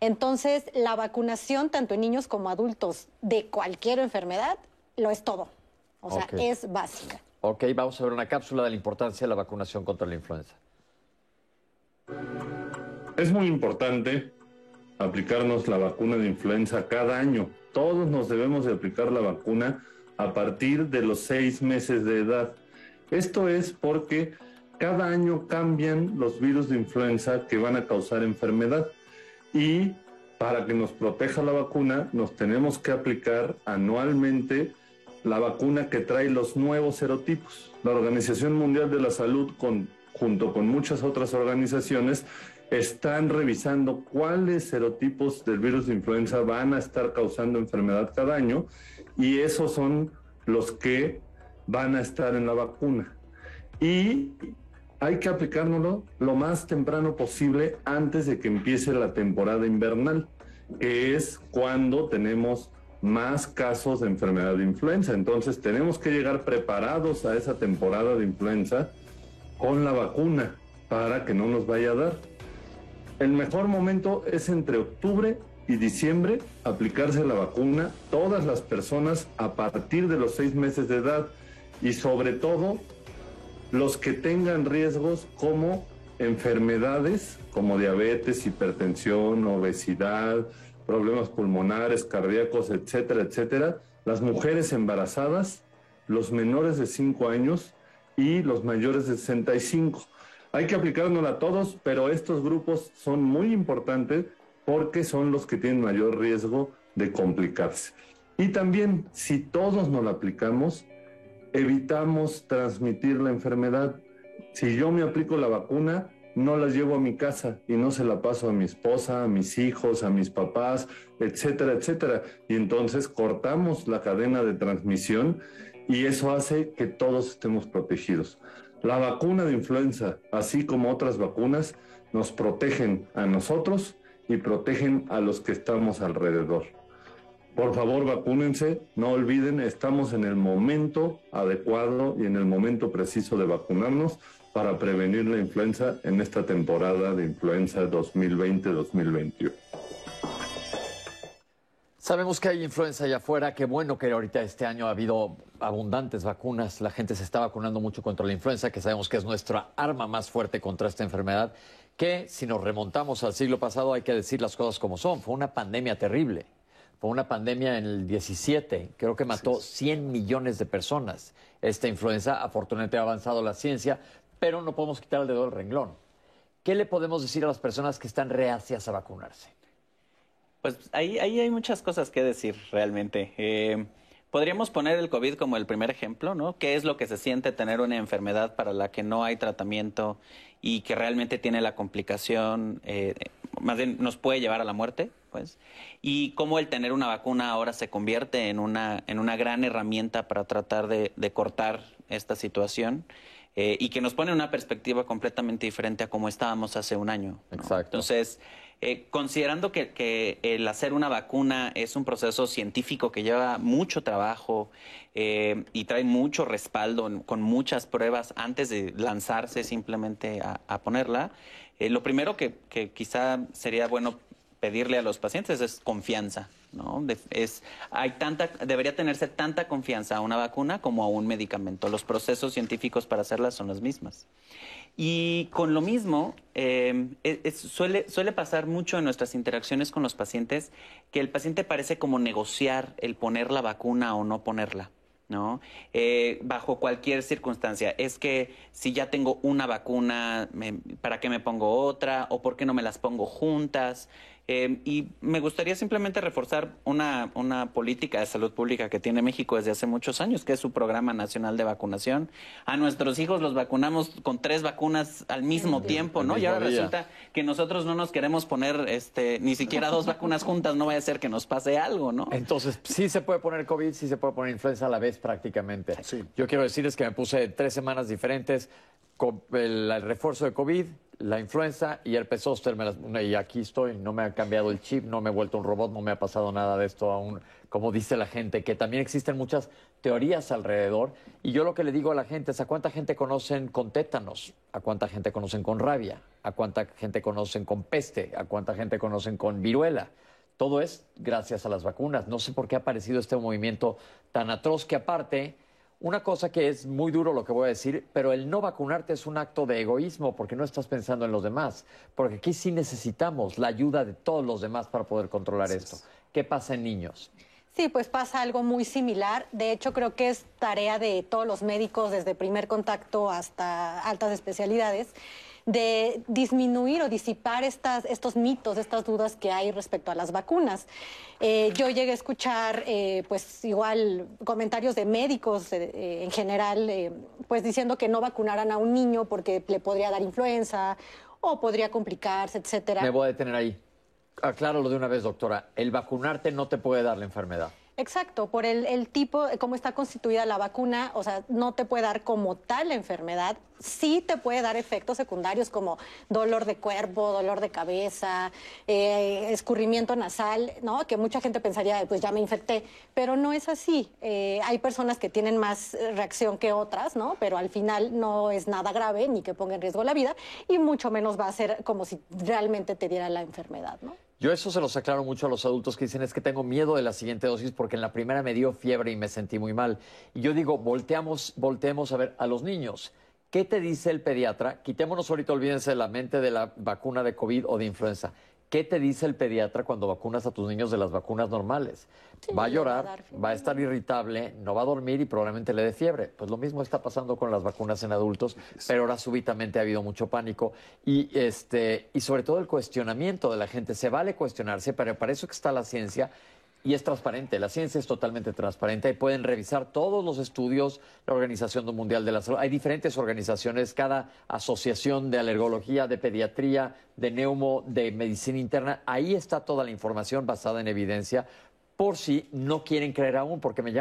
Entonces, la vacunación, tanto en niños como adultos, de cualquier enfermedad, lo es todo. O sea, es básica. Ok, vamos a ver una cápsula de la importancia de la vacunación contra la influenza. Es muy importante aplicarnos la vacuna de influenza cada año. Todos nos debemos de aplicar la vacuna a partir de los seis meses de edad. Esto es porque cada año cambian los virus de influenza que van a causar enfermedad y para que nos proteja la vacuna nos tenemos que aplicar anualmente la vacuna que trae los nuevos serotipos. La Organización Mundial de la Salud, junto con muchas otras organizaciones, están revisando cuáles serotipos del virus de influenza van a estar causando enfermedad cada año y esos son los que van a estar en la vacuna. Y hay que aplicárnoslo lo más temprano posible antes de que empiece la temporada invernal, que es cuando tenemos más casos de enfermedad de influenza. Entonces tenemos que llegar preparados a esa temporada de influenza con la vacuna para que no nos vaya a dar. El mejor momento es entre octubre y diciembre aplicarse la vacuna todas las personas a partir de los seis meses de edad y sobre todo los que tengan riesgos como enfermedades como diabetes, hipertensión, obesidad, problemas pulmonares, cardíacos, etcétera, etcétera, las mujeres embarazadas, los menores de 5 años y los mayores de 65. Hay que aplicárnosla a todos, pero estos grupos son muy importantes porque son los que tienen mayor riesgo de complicarse. Y también, si todos nos la aplicamos, evitamos transmitir la enfermedad. Si yo me aplico la vacuna, no la llevo a mi casa y no se la paso a mi esposa, a mis hijos, a mis papás, etcétera, etcétera. Y entonces cortamos la cadena de transmisión y eso hace que todos estemos protegidos. La vacuna de influenza, así como otras vacunas, nos protegen a nosotros y protegen a los que estamos alrededor. Por favor, vacúnense, no olviden, estamos en el momento adecuado y en el momento preciso de vacunarnos para prevenir la influenza en esta temporada de influenza 2020-2021. Sabemos que hay influenza allá afuera, qué bueno que ahorita este año ha habido abundantes vacunas, la gente se está vacunando mucho contra la influenza, que sabemos que es nuestra arma más fuerte contra esta enfermedad, que si nos remontamos al siglo pasado hay que decir las cosas como son, fue una pandemia terrible, fue una pandemia en el 17, creo que mató 100 millones de personas. Esta influenza, afortunadamente ha avanzado la ciencia, pero no podemos quitar el dedo del renglón. ¿Qué le podemos decir a las personas que están reacias a vacunarse? Pues ahí, ahí hay muchas cosas que decir realmente. Eh, podríamos poner el COVID como el primer ejemplo, ¿no? ¿Qué es lo que se siente tener una enfermedad para la que no hay tratamiento y que realmente tiene la complicación, eh, más bien nos puede llevar a la muerte? Pues, y cómo el tener una vacuna ahora se convierte en una, en una gran herramienta para tratar de, de cortar esta situación. Eh, y que nos pone una perspectiva completamente diferente a como estábamos hace un año. Exacto. Entonces, eh, considerando que, el hacer una vacuna es un proceso científico que lleva mucho trabajo eh, y trae mucho respaldo con muchas pruebas antes de lanzarse simplemente a, ponerla, lo primero que, quizá sería bueno pedirle a los pacientes es confianza. ¿no? es, hay tanta, debería tenerse tanta confianza a una vacuna como a un medicamento. Los procesos científicos para hacerlas son los mismos. Y con lo mismo, eh, suele, suele pasar mucho en nuestras interacciones con los pacientes que el paciente parece como negociar el poner la vacuna o no ponerla. ¿no? Eh, bajo cualquier circunstancia. Es que si ya tengo una vacuna, ¿para qué me pongo otra? ¿O por qué no me las pongo juntas? Eh, y me gustaría simplemente reforzar una, una política de salud pública que tiene México desde hace muchos años, que es su programa nacional de vacunación. A nuestros hijos los vacunamos con tres vacunas al mismo tiempo, ¿no? Y ahora resulta que nosotros no nos queremos poner este, ni siquiera dos vacunas juntas, no vaya a ser que nos pase algo, ¿no? Entonces, sí se puede poner COVID, sí se puede poner influenza a la vez prácticamente. Yo quiero decirles que me puse tres semanas diferentes con el refuerzo de COVID, la influenza y el zóster, y aquí estoy, no me ha cambiado el chip, no me he vuelto un robot, no me ha pasado nada de esto aún, como dice la gente, que también existen muchas teorías alrededor, y yo lo que le digo a la gente es a cuánta gente conocen con tétanos, a cuánta gente conocen con rabia, a cuánta gente conocen con peste, a cuánta gente conocen con viruela. Todo es gracias a las vacunas. No sé por qué ha aparecido este movimiento tan atroz que aparte una cosa que es muy duro lo que voy a decir, pero el no vacunarte es un acto de egoísmo porque no estás pensando en los demás. Porque aquí sí necesitamos la ayuda de todos los demás para poder controlar esto. ¿Qué pasa en niños? Sí, pues pasa algo muy similar. De hecho, creo que es tarea de todos los médicos, desde primer contacto hasta altas especialidades, de disminuir o disipar estas, estos mitos, estas dudas que hay respecto a las vacunas. Eh, yo llegué a escuchar, eh, pues igual, comentarios de médicos eh, en general, pues diciendo que no vacunaran a un niño porque le podría dar influenza o podría complicarse, etcétera. Me voy a detener ahí. Acláralo de una vez, doctora. El vacunarte no te puede dar la enfermedad. Exacto, por el, el tipo, cómo está constituida la vacuna, o sea, no te puede dar como tal la enfermedad, sí te puede dar efectos secundarios como dolor de cuerpo, dolor de cabeza, eh, escurrimiento nasal, ¿no? Que mucha gente pensaría, pues ya me infecté, pero no es así. Eh, hay personas que tienen más reacción que otras, ¿no? Pero al final no es nada grave ni que ponga en riesgo la vida y mucho menos va a ser como si realmente te diera la enfermedad, ¿no? Yo eso se los aclaro mucho a los adultos que dicen es que tengo miedo de la siguiente dosis porque en la primera me dio fiebre y me sentí muy mal. Y yo digo, volteamos, volteemos a ver a los niños. ¿Qué te dice el pediatra? Quitémonos ahorita, olvídense de la mente de la vacuna de COVID o de influenza. ¿Qué te dice el pediatra cuando vacunas a tus niños de las vacunas normales? va a llorar, va a estar irritable, no va a dormir y probablemente le dé fiebre. Pues lo mismo está pasando con las vacunas en adultos, pero ahora súbitamente ha habido mucho pánico y este y sobre todo el cuestionamiento de la gente. Se vale cuestionarse, pero para eso que está la ciencia y es transparente, la ciencia es totalmente transparente y pueden revisar todos los estudios, la Organización Mundial de la Salud. Hay diferentes organizaciones, cada asociación de alergología, de pediatría, de neumo, de medicina interna, ahí está toda la información basada en evidencia por si no quieren creer aún, porque me,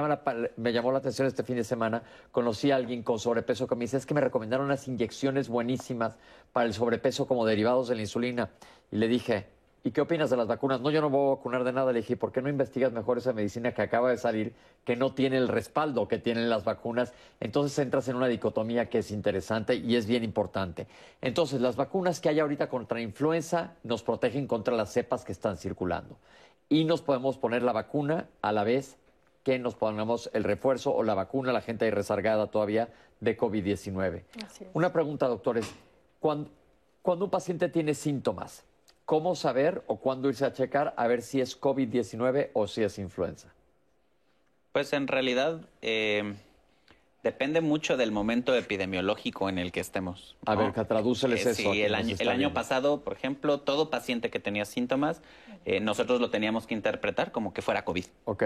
me llamó la atención este fin de semana, conocí a alguien con sobrepeso que me dice, es que me recomendaron unas inyecciones buenísimas para el sobrepeso como derivados de la insulina. Y le dije, ¿Y qué opinas de las vacunas? No, yo no voy a vacunar de nada. Le dije, ¿por qué no investigas mejor esa medicina que acaba de salir, que no tiene el respaldo que tienen las vacunas? Entonces entras en una dicotomía que es interesante y es bien importante. Entonces, las vacunas que hay ahorita contra influenza nos protegen contra las cepas que están circulando. Y nos podemos poner la vacuna a la vez que nos pongamos el refuerzo o la vacuna, la gente ahí rezargada todavía de COVID-19. Una pregunta, doctores. cuando un paciente tiene síntomas, ¿Cómo saber o cuándo irse a checar a ver si es COVID-19 o si es influenza? Pues en realidad eh, depende mucho del momento epidemiológico en el que estemos. A ver, que tradúceles eh, eso. Sí, el año, el año pasado, por ejemplo, todo paciente que tenía síntomas, eh, nosotros lo teníamos que interpretar como que fuera COVID. Ok.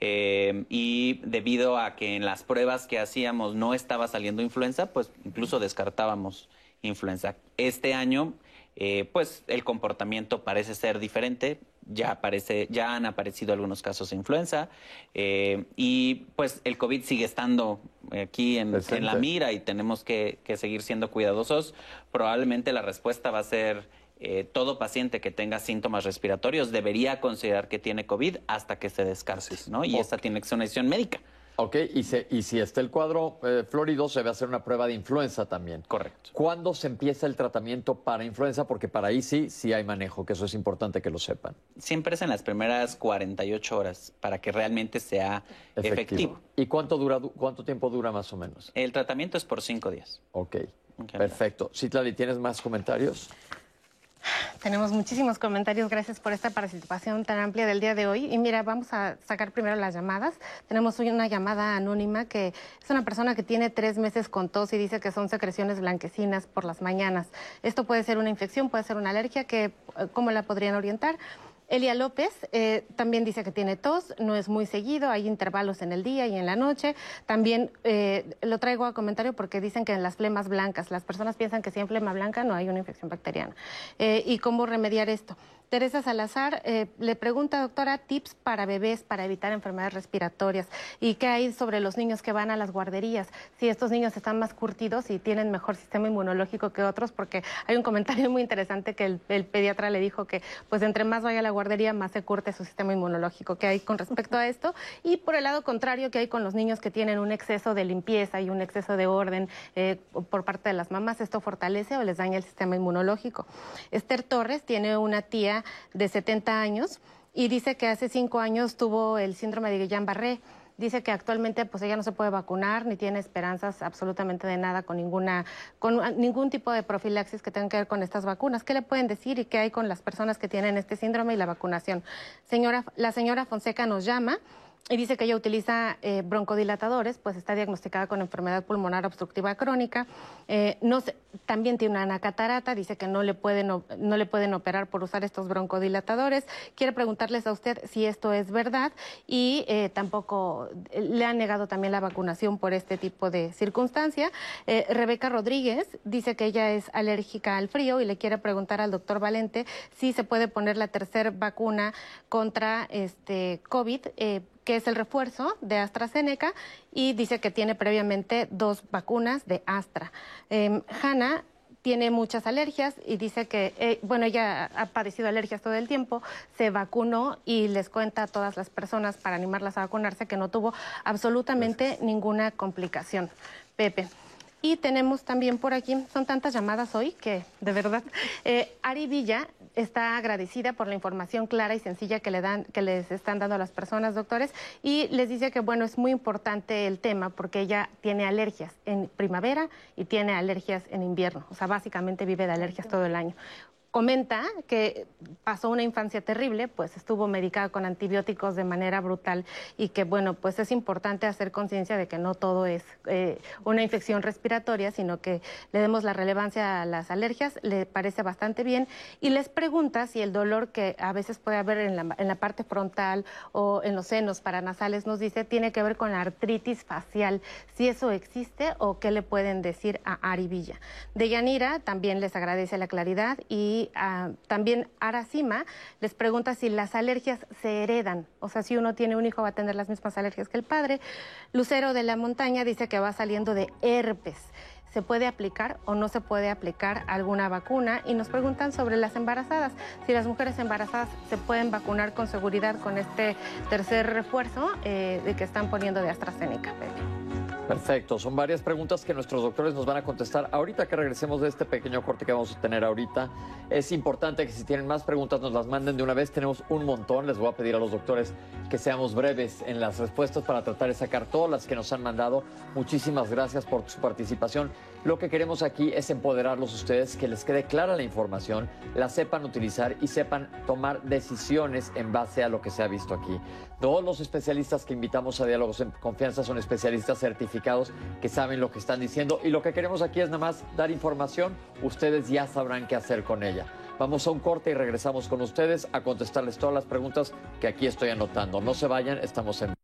y debido a que en las pruebas que hacíamos no estaba saliendo influenza, pues incluso descartábamos influenza. Este año eh, pues el comportamiento parece ser diferente. Ya, aparece, ya han aparecido algunos casos de influenza eh, y pues el COVID sigue estando aquí en, la mira y tenemos que, seguir siendo cuidadosos. Probablemente la respuesta va a ser eh, todo paciente que tenga síntomas respiratorios debería considerar que tiene COVID hasta que se descarte, ¿no? Y esta tiene que ser una decisión médica. Ok, y, y si está el cuadro eh, florido, se debe hacer una prueba de influenza también. Correcto. ¿Cuándo se empieza el tratamiento para influenza? Porque para ahí sí, sí hay manejo, que eso es importante que lo sepan. Siempre es en las primeras 48 horas para que realmente sea efectivo. ¿Y cuánto, dura, cuánto tiempo dura más o menos? El tratamiento es por cinco días. Ok, perfecto. Citlali, ¿tienes más comentarios? Tenemos muchísimos comentarios. Gracias por esta participación tan amplia del día de hoy. Y mira, vamos a sacar primero las llamadas. Tenemos hoy una llamada anónima que es una persona que tiene tres meses con tos y dice que son secreciones blanquecinas por las mañanas. Esto puede ser una infección, puede ser una alergia. Que, eh, ¿Cómo la podrían orientar? Elia López eh, también dice que tiene tos, no es muy seguido, hay intervalos en el día y en la noche. También eh, lo traigo a comentario porque dicen que en las flemas blancas, las personas piensan que si hay flema blanca no hay una infección bacteriana. Eh, ¿Y cómo remediar esto? Teresa Salazar eh, le pregunta, doctora, tips para bebés para evitar enfermedades respiratorias y qué hay sobre los niños que van a las guarderías, si estos niños están más curtidos y tienen mejor sistema inmunológico que otros, porque hay un comentario muy interesante que el, pediatra le dijo que pues entre más vaya a la guardería, más se curte su sistema inmunológico. ¿Qué hay con respecto a esto? Y por el lado contrario, ¿qué hay con los niños que tienen un exceso de limpieza y un exceso de orden eh, por parte de las mamás? ¿Esto fortalece o les daña el sistema inmunológico? Esther Torres tiene una tía de 70 años y dice que hace cinco años tuvo el síndrome de Guillain-Barré. Dice que actualmente pues ella no se puede vacunar ni tiene esperanzas absolutamente de nada con ninguna con ningún tipo de profilaxis que tenga que ver con estas vacunas. ¿Qué le pueden decir y qué hay con las personas que tienen este síndrome y la vacunación? Señora, la señora Fonseca nos llama y dice que ella utiliza eh, broncodilatadores, pues está diagnosticada con enfermedad pulmonar obstructiva crónica. Eh, también tiene una catarata, dice que no le, pueden, no le pueden operar por usar estos broncodilatadores. Quiere preguntarles a usted si esto es verdad y eh, tampoco le han negado también la vacunación por este tipo de circunstancia. Rebeca Rodríguez dice que ella es alérgica al frío y le quiere preguntar al doctor Valente si se puede poner la tercera vacuna contra este COVID que es el refuerzo de AstraZeneca, y dice que tiene previamente dos vacunas de Astra. Eh, Hanna tiene muchas alergias y dice que, eh, bueno, ella ha padecido alergias todo el tiempo, se vacunó y les cuenta a todas las personas para animarlas a vacunarse que no tuvo absolutamente ninguna complicación. Pepe. Y tenemos también por aquí, son tantas llamadas hoy que de verdad, eh, Ari Villa está agradecida por la información clara y sencilla que le dan, que les están dando a las personas, doctores, y les dice que bueno, es muy importante el tema porque ella tiene alergias en primavera y tiene alergias en invierno, o sea, básicamente vive de alergias todo el año comenta que pasó una infancia terrible, pues estuvo medicada con antibióticos de manera brutal y que, bueno, pues es importante hacer conciencia de que no todo es eh, una infección respiratoria, sino que le demos la relevancia a las alergias, le parece bastante bien y les pregunta si el dolor que a veces puede haber en la, en la parte frontal o en los senos paranasales, nos dice, tiene que ver con la artritis facial, si eso existe o qué le pueden decir a Ari Villa. De Yanira también les agradece la claridad y también Aracima les pregunta si las alergias se heredan, o sea, si uno tiene un hijo va a tener las mismas alergias que el padre. Lucero de la Montaña dice que va saliendo de herpes. ¿Se puede aplicar o no se puede aplicar alguna vacuna? Y nos preguntan sobre las embarazadas, si las mujeres embarazadas se pueden vacunar con seguridad con este tercer refuerzo eh, de que están poniendo de AstraZeneca. Perfecto, son varias preguntas que nuestros doctores nos van a contestar. Ahorita que regresemos de este pequeño corte que vamos a tener ahorita, es importante que si tienen más preguntas nos las manden de una vez. Tenemos un montón, les voy a pedir a los doctores que seamos breves en las respuestas para tratar de sacar todas las que nos han mandado. Muchísimas gracias por su participación. Lo que queremos aquí es empoderarlos ustedes, que les quede clara la información, la sepan utilizar y sepan tomar decisiones en base a lo que se ha visto aquí. Todos los especialistas que invitamos a Diálogos en Confianza son especialistas certificados que saben lo que están diciendo y lo que queremos aquí es nada más dar información, ustedes ya sabrán qué hacer con ella. Vamos a un corte y regresamos con ustedes a contestarles todas las preguntas que aquí estoy anotando. No se vayan, estamos en...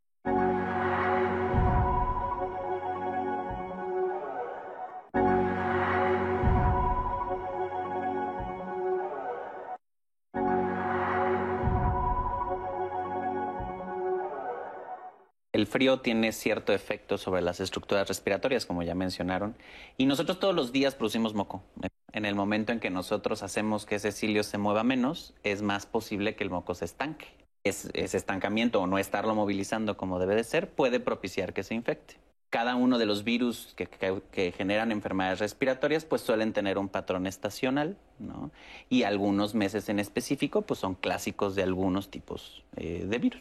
El frío tiene cierto efecto sobre las estructuras respiratorias, como ya mencionaron, y nosotros todos los días producimos moco. En el momento en que nosotros hacemos que ese cilio se mueva menos, es más posible que el moco se estanque. ese estancamiento o no estarlo movilizando como debe de ser puede propiciar que se infecte. Cada uno de los virus que, generan enfermedades respiratorias pues suelen tener un patrón estacional, ¿no? Y algunos meses en específico pues son clásicos de algunos tipos eh, de virus.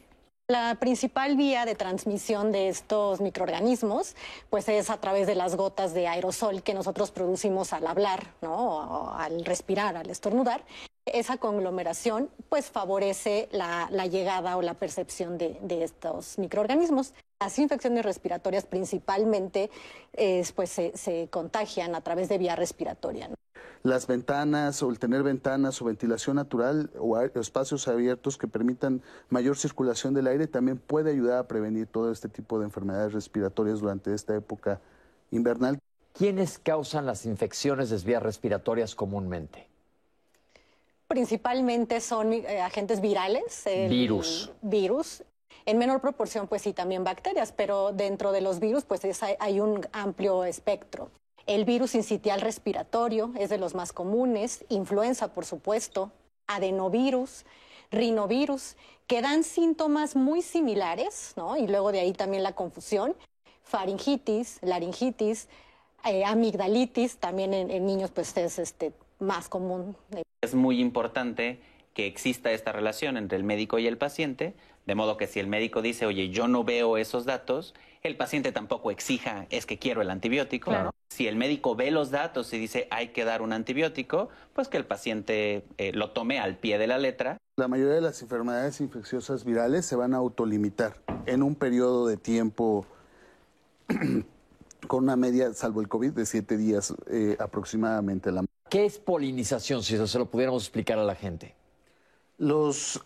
La principal vía de transmisión de estos microorganismos pues es a través de las gotas de aerosol que nosotros producimos al hablar, ¿no? al respirar, al estornudar. Esa conglomeración pues favorece la, llegada o la percepción de, estos microorganismos. Las infecciones respiratorias principalmente pues, se, contagian a través de vía respiratoria las ventanas o el tener ventanas o ventilación natural o espacios abiertos que permitan mayor circulación del aire también puede ayudar a prevenir todo este tipo de enfermedades respiratorias durante esta época invernal. ¿Quiénes causan las infecciones de vías respiratorias comúnmente? Principalmente son eh, agentes virales. virus. Virus. En menor proporción, pues sí, también bacterias, pero dentro de los virus, pues hay un amplio espectro. El virus incitial respiratorio es de los más comunes, influenza, por supuesto, adenovirus, rinovirus, que dan síntomas muy similares, ¿no? Y luego de ahí también la confusión, faringitis, laringitis, eh, amigdalitis, también en, niños pues es este, más común. Es muy importante que exista esta relación entre el médico y el paciente, de modo que si el médico dice, oye, yo no veo esos datos, el paciente tampoco exija, es que quiero el antibiótico. Si el médico ve los datos y dice, hay que dar un antibiótico, pues que el paciente eh, lo tome al pie de la letra. La mayoría de las enfermedades infecciosas virales se van a autolimitar en un periodo de tiempo <clears throat> con una media, salvo el COVID, de siete días eh, aproximadamente. ¿Qué es polinización, si eso se lo pudiéramos explicar a la gente? Los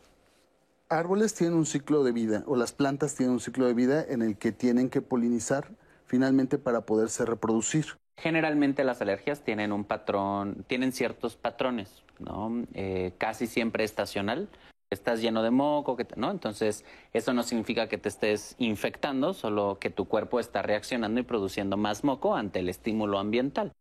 árboles tienen un ciclo de vida, o las plantas tienen un ciclo de vida en el que tienen que polinizar finalmente para poderse reproducir. Generalmente las alergias tienen un patrón, tienen ciertos patrones, ¿no? Eh, casi siempre estacional. Estás lleno de moco, ¿no? Entonces, eso no significa que te estés infectando, solo que tu cuerpo está reaccionando y produciendo más moco ante el estímulo ambiental.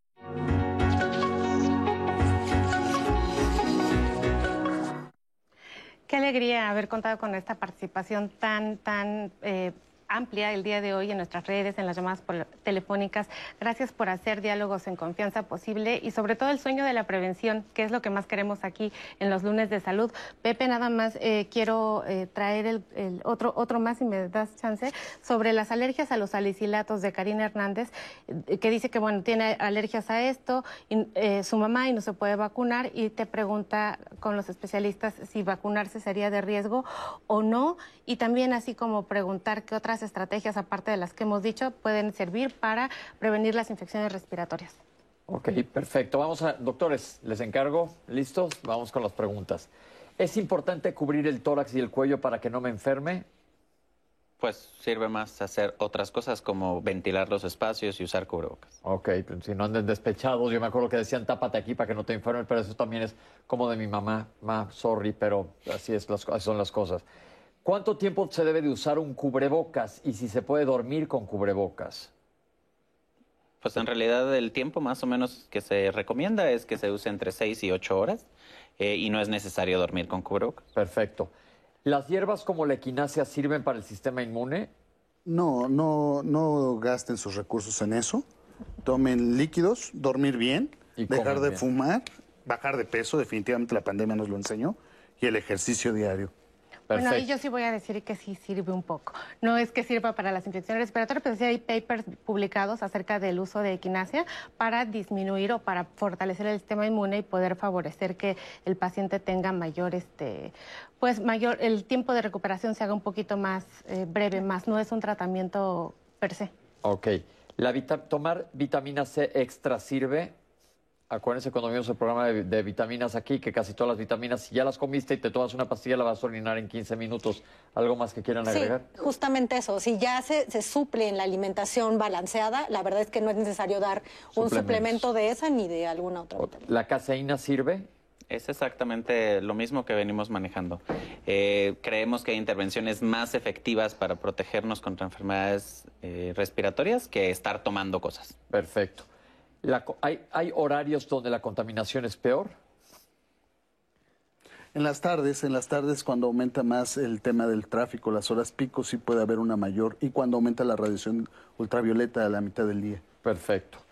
Qué alegría haber contado con esta participación tan, tan eh, amplia el día de hoy en nuestras redes, en las llamadas telefónicas. Gracias por hacer diálogos en confianza posible y sobre todo el sueño de la prevención, que es lo que más queremos aquí en los lunes de salud. Pepe, nada más eh, quiero eh, traer el, otro, otro más, si me das chance, sobre las alergias a los salicilatos de Karina Hernández, eh, que dice que bueno, tiene alergias a esto, su mamá y no se puede vacunar y te pregunta con los especialistas si vacunarse sería de riesgo o no y también así como preguntar qué otras estrategias, aparte de las que hemos dicho, pueden servir para prevenir las infecciones respiratorias. Ok, perfecto. Vamos a, doctores, les encargo, ¿listos? Vamos con las preguntas. ¿Es importante cubrir el tórax y el cuello para que no me enferme? Pues sirve más hacer otras cosas como ventilar los espacios y usar cubrebocas. Ok, pues si no anden despechados, yo me acuerdo que decían tápate aquí para que no te enfermes, pero eso también es como de mi mamá, ma, sorry, pero así, es, así son las cosas. ¿Cuánto tiempo se debe de usar un cubrebocas y si se puede dormir con cubrebocas? Pues en realidad el tiempo más o menos que se recomienda es que se use entre 6 y 8 horas eh, y no es necesario dormir con cubrebocas. Perfecto. ¿Las hierbas como la equinacia sirven para el sistema inmune? No, no, no gasten sus recursos en eso. Tomen líquidos, dormir bien, dejar de fumar, bajar de peso, definitivamente la pandemia nos lo enseñó, y el ejercicio diario. Bueno, ahí yo sí voy a decir que sí sirve un poco. No es que sirva para las infecciones respiratorias, pero sí hay papers publicados acerca del uso de equinacia para disminuir o para fortalecer el sistema inmune y poder favorecer que el paciente tenga mayor, este, pues mayor, el tiempo de recuperación se haga un poquito más eh, breve, más no es un tratamiento per se. Ok. La tomar vitamina C extra sirve Acuérdense cuando vimos el programa de, vitaminas aquí, que casi todas las vitaminas, si ya las comiste y te tomas una pastilla, la vas a orinar en 15 minutos. ¿Algo más que quieran agregar? Sí, justamente eso. Si ya se, suple en la alimentación balanceada, la verdad es que no es necesario dar un suplemento de esa ni de alguna otra. ¿La caseína sirve? Es exactamente lo mismo que venimos manejando. Eh, creemos que hay intervenciones más efectivas para protegernos contra enfermedades eh, respiratorias que estar tomando cosas. Perfecto hay, horarios donde la contaminación es peor? En las tardes, en las tardes cuando aumenta más el tema del tráfico, las horas pico, sí puede haber una mayor y cuando aumenta la radiación ultravioleta a la mitad del día. Perfecto.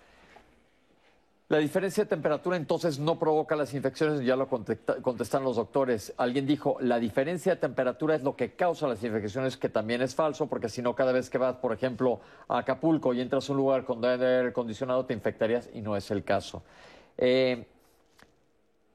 La diferencia de temperatura entonces no provoca las infecciones, ya lo contesta- contestan los doctores. Alguien dijo, la diferencia de temperatura es lo que causa las infecciones, que también es falso, porque si no, cada vez que vas, por ejemplo, a Acapulco y entras a un lugar con aire acondicionado, te infectarías y no es el caso. Eh,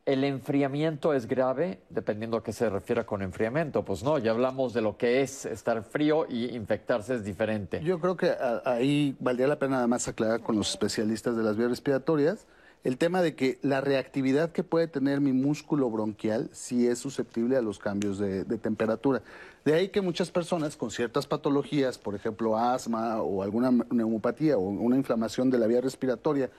¿El enfriamiento es grave? Dependiendo a qué se refiera con enfriamiento. Pues no, ya hablamos de lo que es estar frío y infectarse es diferente. Yo creo que a- ahí valdría la pena nada más aclarar con los especialistas de las vías respiratorias el tema de que la reactividad que puede tener mi músculo bronquial sí es susceptible a los cambios de temperatura. De ahí que muchas personas con ciertas patologías, por ejemplo asma o alguna neumopatía o una inflamación de la vía respiratoria,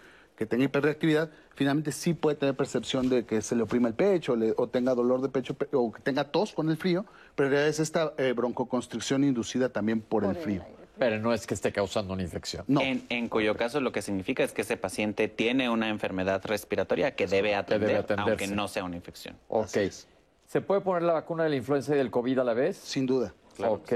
que tenga hiperreactividad, finalmente sí puede tener percepción de que se le oprima el pecho le- o tenga dolor de pecho pe- o que tenga tos con el frío, pero en realidad es esta eh, broncoconstricción inducida también por, el frío. Pero no es que esté causando una infección. En, en cuyo caso lo que significa es que ese paciente tiene una enfermedad respiratoria que debe atender, debe aunque no sea una infección. Ok. ¿Se puede poner la vacuna de la influenza y del COVID a la vez? Sin duda. Ok.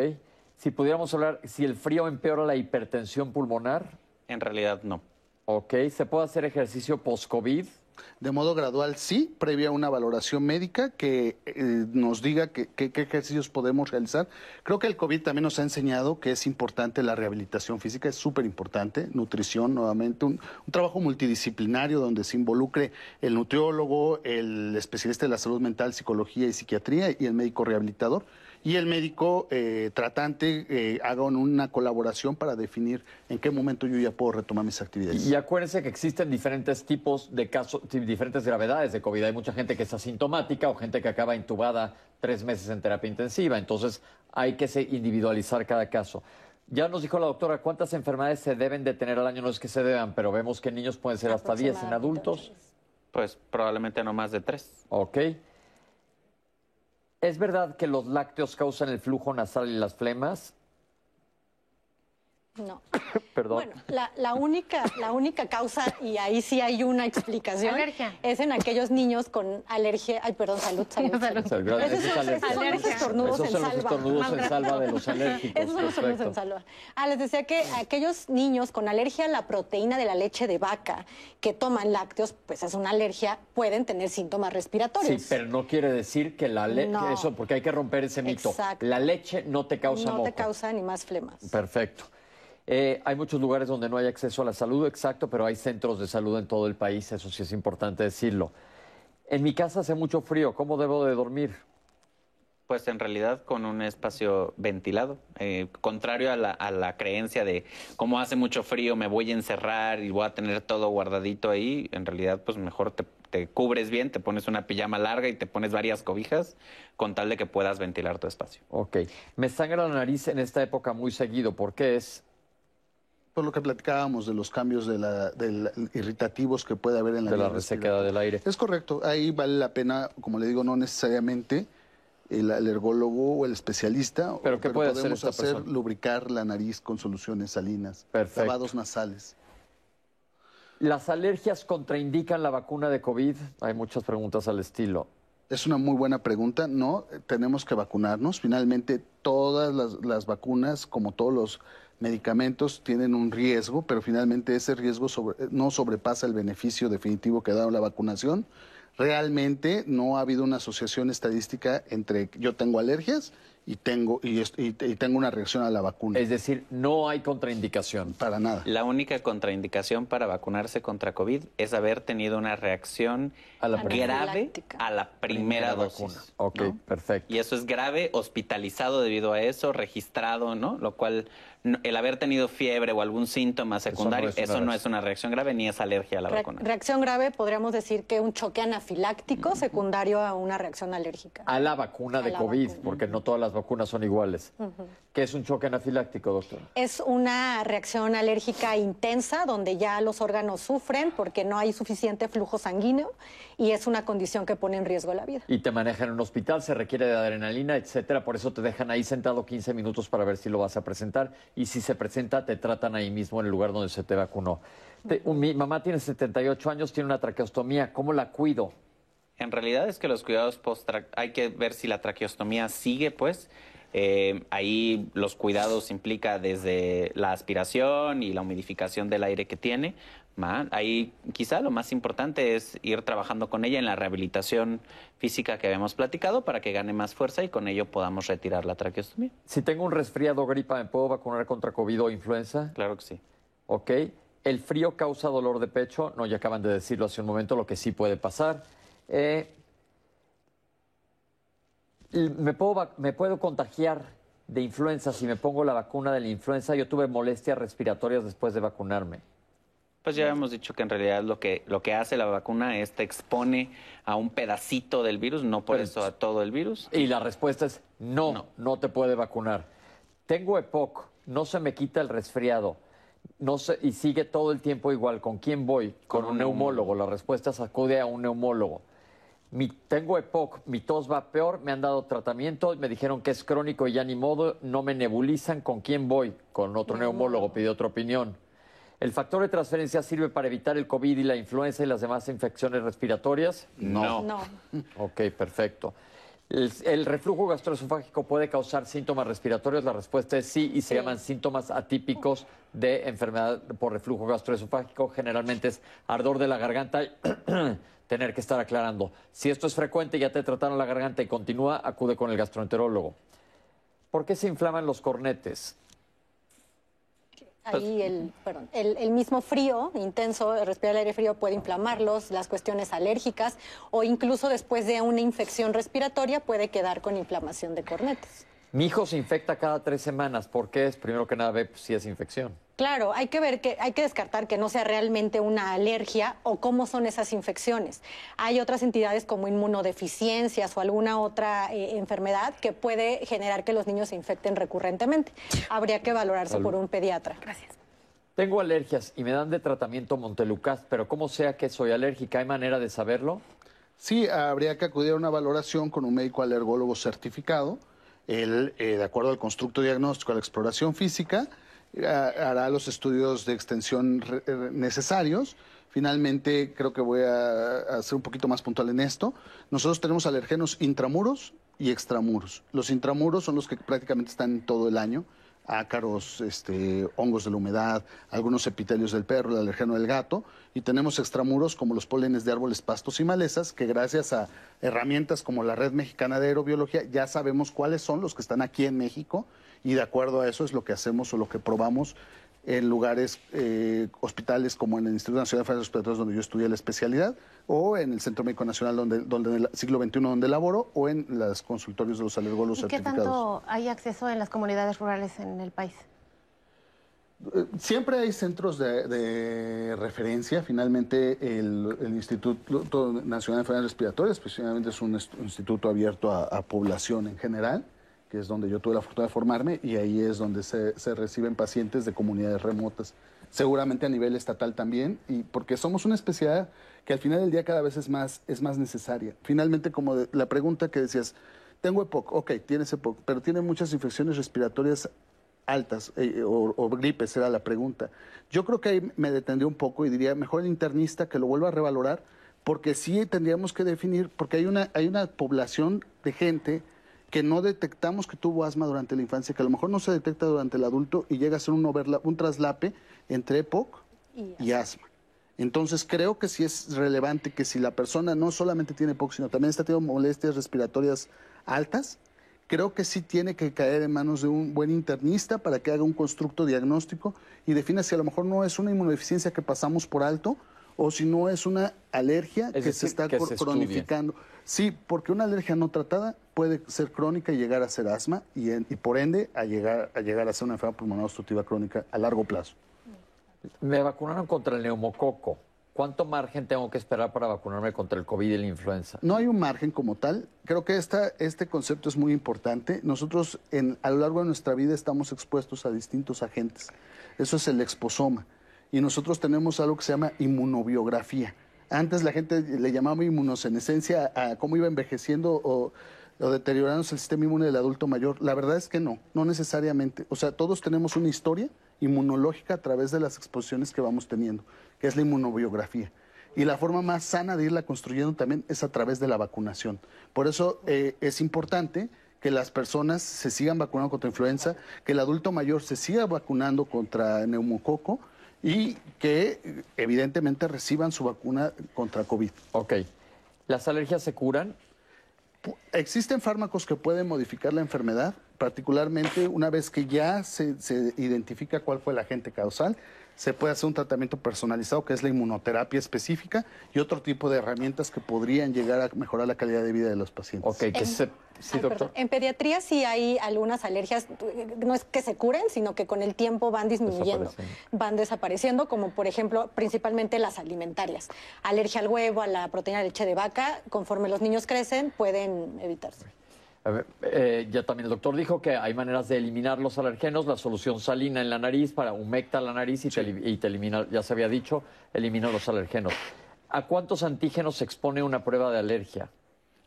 Si pudiéramos hablar, si el frío empeora la hipertensión pulmonar. En realidad no. Ok. ¿Se puede hacer ejercicio post-COVID? De modo gradual, sí, previa a una valoración médica que eh, nos diga qué ejercicios podemos realizar. Creo que el COVID también nos ha enseñado que es importante la rehabilitación física, es súper importante, nutrición nuevamente, un, un trabajo multidisciplinario donde se involucre el nutriólogo, el especialista de la salud mental, psicología y psiquiatría y el médico rehabilitador. Y el médico eh, tratante eh, haga una colaboración para definir en qué momento yo ya puedo retomar mis actividades. Y acuérdense que existen diferentes tipos de casos, diferentes gravedades de COVID. Hay mucha gente que es asintomática o gente que acaba intubada tres meses en terapia intensiva. Entonces hay que se- individualizar cada caso. Ya nos dijo la doctora cuántas enfermedades se deben de tener al año. No es que se deban, pero vemos que en niños pueden ser hasta 10, en adultos. Pues probablemente no más de tres. Ok. ¿Es verdad que los lácteos causan el flujo nasal y las flemas? No. <coughs> Perdón. Bueno, la, la única, la única causa, y ahí sí hay una explicación, Alergia. es en aquellos niños con alergia. Ay, perdón, salud, salud. Salud. Salud. Esos Esos son, esos son los estornudos Esos en son los salva. estornudos en salva de los alérgicos. Esos son los estornudos en salva. Ah, les decía que aquellos niños con alergia a la proteína de la leche de vaca que toman lácteos, pues es una alergia, pueden tener síntomas respiratorios. Sí, pero no quiere decir que la leche, No. eso, porque hay que romper ese mito. Exacto. La leche no te causa no moco. te causa ni más flemas. Perfecto. Eh, hay muchos lugares donde no hay acceso a la salud, exacto, pero hay centros de salud en todo el país, eso sí es importante decirlo. En mi casa hace mucho frío, ¿cómo debo de dormir? Pues en realidad con un espacio ventilado, eh, contrario a la, a la creencia de como hace mucho frío me voy a encerrar y voy a tener todo guardadito ahí, en realidad pues mejor te, te cubres bien, te pones una pijama larga y te pones varias cobijas con tal de que puedas ventilar tu espacio. Ok. Me sangra la nariz en esta época muy seguido, ¿por qué es? Por lo que platicábamos de los cambios de la, de la- irritativos que puede haber en la De la resequedad del aire. Es correcto. Ahí vale la pena, como le digo, no necesariamente el alergólogo o el especialista. ¿Pero qué puede hacer podemos hacer? lubricar la nariz con soluciones salinas, Perfecto. lavados nasales. ¿Las alergias contraindican la vacuna de COVID? Hay muchas preguntas al estilo. Es una muy buena pregunta. No, tenemos que vacunarnos. Finalmente, todas las, las vacunas, como todos los medicamentos, tienen un riesgo, pero finalmente ese riesgo sobre- no sobrepasa el beneficio definitivo que da la vacunación. Realmente no ha habido una asociación estadística entre yo tengo alergias y tengo, y- y tengo una reacción a la vacuna. Es decir, no hay contraindicación. Para nada. La única contraindicación para vacunarse contra COVID es haber tenido una reacción A la grave a la primera, dosis. vacuna. Ok, ¿no? perfecto. Y eso es grave, hospitalizado debido a eso, registrado, ¿no? Lo cual, no- el haber tenido fiebre o algún síntoma secundario, es una eso no es una reacción grave ni es alergia a la Re- vacuna. reacción grave, podríamos decir que un choque anafiláctico secundario a una reacción alérgica. A la vacuna A de la COVID, vacuna. porque no todas las vacunas son iguales. ¿Qué es un choque anafiláctico, doctor? Es una reacción alérgica intensa donde ya los órganos sufren porque no hay suficiente flujo sanguíneo y es una condición que pone en riesgo la vida. Y te manejan en un hospital, se requiere de adrenalina, etcétera. Por eso te dejan ahí sentado 15 minutos para ver si lo vas a presentar. Y si se presenta, te tratan ahí mismo en el lugar donde se te vacunó. Te- un- mi mamá tiene 78 años, tiene una traqueostomía. ¿Cómo la cuido? En realidad es que los cuidados post hay que ver si la traqueostomía sigue, pues. Eh, ahí los cuidados implica desde la aspiración y la humidificación del aire que tiene. Ahí quizá lo más importante es ir trabajando con ella en la rehabilitación física que habíamos platicado para que gane más fuerza y con ello podamos retirar la traqueostomía. Si tengo un resfriado gripa, ¿me puedo vacunar contra COVID o influenza? Claro que sí. Ok. ¿El frío causa dolor de pecho? No, ya acaban de decirlo hace un momento, lo que sí puede pasar. Eh, ¿me, puedo, ¿Me puedo contagiar de influenza si me pongo la vacuna de la influenza? Yo tuve molestias respiratorias después de vacunarme. Pues ya hemos dicho que en realidad lo que, lo que hace la vacuna es te expone a un pedacito del virus, no por eso a todo el virus. Y la respuesta es no, no, te puede vacunar. Tengo EPOC, no se me quita el resfriado. No sé, y sigue todo el tiempo igual. ¿Con quién voy? Con, un neumólogo. La respuesta es acude a un neumólogo mi, tengo EPOC, mi tos va peor, me han dado tratamiento, me dijeron que es crónico y ya ni modo, no me nebulizan, ¿con quién voy? Con otro neumólogo, pide otra opinión. ¿El factor de transferencia sirve para evitar el COVID y la influenza y las demás infecciones respiratorias? No. no. Ok, perfecto. ¿El, reflujo gastroesofágico puede causar síntomas respiratorios? La respuesta es sí y se llaman síntomas atípicos de enfermedad por reflujo gastroesofágico. Generalmente es ardor de la garganta <clears throat> tener que estar aclarando. Si esto es frecuente, ya te trataron la garganta y continúa, acude con el gastroenterólogo. ¿Por qué se inflaman los cornetes? Ahí el, perdón, el, mismo frío intenso, respirar el aire frío puede inflamarlos, las cuestiones alérgicas o incluso después de una infección respiratoria puede quedar con inflamación de cornetes. Mi hijo se infecta cada tres semanas. ¿Por qué? Es primero que nada ver si es infección. Claro, hay que ver que hay que descartar que no sea realmente una alergia o cómo son esas infecciones. Hay otras entidades como inmunodeficiencias o alguna otra eh, enfermedad que puede generar que los niños se infecten recurrentemente. Habría que valorarse por un pediatra. Gracias. Tengo alergias y me dan de tratamiento Montelucas, pero ¿cómo sea que soy alérgica? ¿Hay manera de saberlo? Sí, habría que acudir a una valoración con un médico alergólogo certificado. Él, eh, de acuerdo al constructo diagnóstico, a la exploración física, hará los estudios de extensión eh, necesarios. Finalmente, creo que voy a, ser un poquito más puntual en esto. Nosotros tenemos alergenos intramuros y extramuros. Los intramuros son los que prácticamente están todo el año ácaros, este, hongos de la humedad, algunos epitelios del perro, el alergeno del gato, y tenemos extramuros como los pólenes de árboles, pastos y malezas, que gracias a herramientas como la Red Mexicana de Aerobiología ya sabemos cuáles son los que están aquí en México y de acuerdo a eso es lo que hacemos o lo que probamos en lugares, eh, hospitales como en el Instituto Nacional de Enfermedades Respiratorias donde yo estudié la especialidad, o en el Centro Médico Nacional donde, donde en el siglo XXI donde laboro, o en los consultorios de los alergólogos ¿Y qué tanto hay acceso en las comunidades rurales en el país? Eh, siempre hay centros de, referencia. Finalmente, el, Instituto Nacional de Enfermedades Respiratorias, especialmente es un instituto abierto a población en general es donde yo tuve la fortuna de formarme, y ahí es donde se, reciben pacientes de comunidades remotas. Seguramente a nivel estatal también, y porque somos una especialidad que al final del día cada vez es más, es más necesaria. Finalmente, como la pregunta que decías, tengo EPOC, ok, tienes EPOC, pero tiene muchas infecciones respiratorias altas eh, o, o, gripes, era la pregunta. Yo creo que ahí me detendría un poco y diría, mejor el internista que lo vuelva a revalorar, porque sí tendríamos que definir, porque hay una, hay una población de gente que no detectamos que tuvo asma durante la infancia, que a lo mejor no se detecta durante el adulto y llega a ser un, un traslape entre EPOC y, asma. Entonces creo que sí es relevante que si la persona no solamente tiene EPOC, sino también está teniendo molestias respiratorias altas, creo que sí tiene que caer en manos de un buen internista para que haga un constructo diagnóstico y defina si a lo mejor no es una inmunodeficiencia que pasamos por alto o si no es una alergia que se está cronificando. Sí, porque una alergia no tratada puede ser crónica y llegar a ser asma y, por ende a llegar, a llegar a ser una enfermedad pulmonar obstructiva crónica a largo plazo. Me vacunaron contra el neumococo. ¿Cuánto margen tengo que esperar para vacunarme contra el COVID y la influenza? No hay un margen como tal. Creo que esta, este concepto es muy importante. Nosotros en, a lo largo de nuestra vida estamos expuestos a distintos agentes. Eso es el exposoma. Y nosotros tenemos algo que se llama inmunobiografía. Antes la gente le llamaba inmunosenescencia a cómo iba envejeciendo o, deteriorándose el sistema inmune del adulto mayor. La verdad es que no, no necesariamente. O sea, todos tenemos una historia inmunológica a través de las exposiciones que vamos teniendo, que es la inmunobiografía. Y la forma más sana de irla construyendo también es a través de la vacunación. Por eso eh, es importante que las personas se sigan vacunando contra influenza, que el adulto mayor se siga vacunando contra neumococo y que evidentemente reciban su vacuna contra COVID. Ok. ¿Las alergias se curan? Existen fármacos que pueden modificar la enfermedad, particularmente una vez que ya se, identifica cuál fue el agente causal, se puede hacer un tratamiento personalizado, que es la inmunoterapia específica, y otro tipo de herramientas que podrían llegar a mejorar la calidad de vida de los pacientes. Ok, que se... Sí, Ay, doctor. En pediatría sí hay algunas alergias, no es que se curen, sino que con el tiempo van disminuyendo, Desapareciendo. van desapareciendo, como por ejemplo, principalmente las alimentarias. Alergia al huevo, a la proteína de leche de vaca, conforme los niños crecen, pueden evitarse. A ver, eh, ya también el doctor dijo que hay maneras de eliminar los alergenos, la solución salina en la nariz para humecta la nariz y, te, y te elimina, ya se había dicho, elimina los alergenos. ¿A cuántos antígenos se expone una prueba de alergia?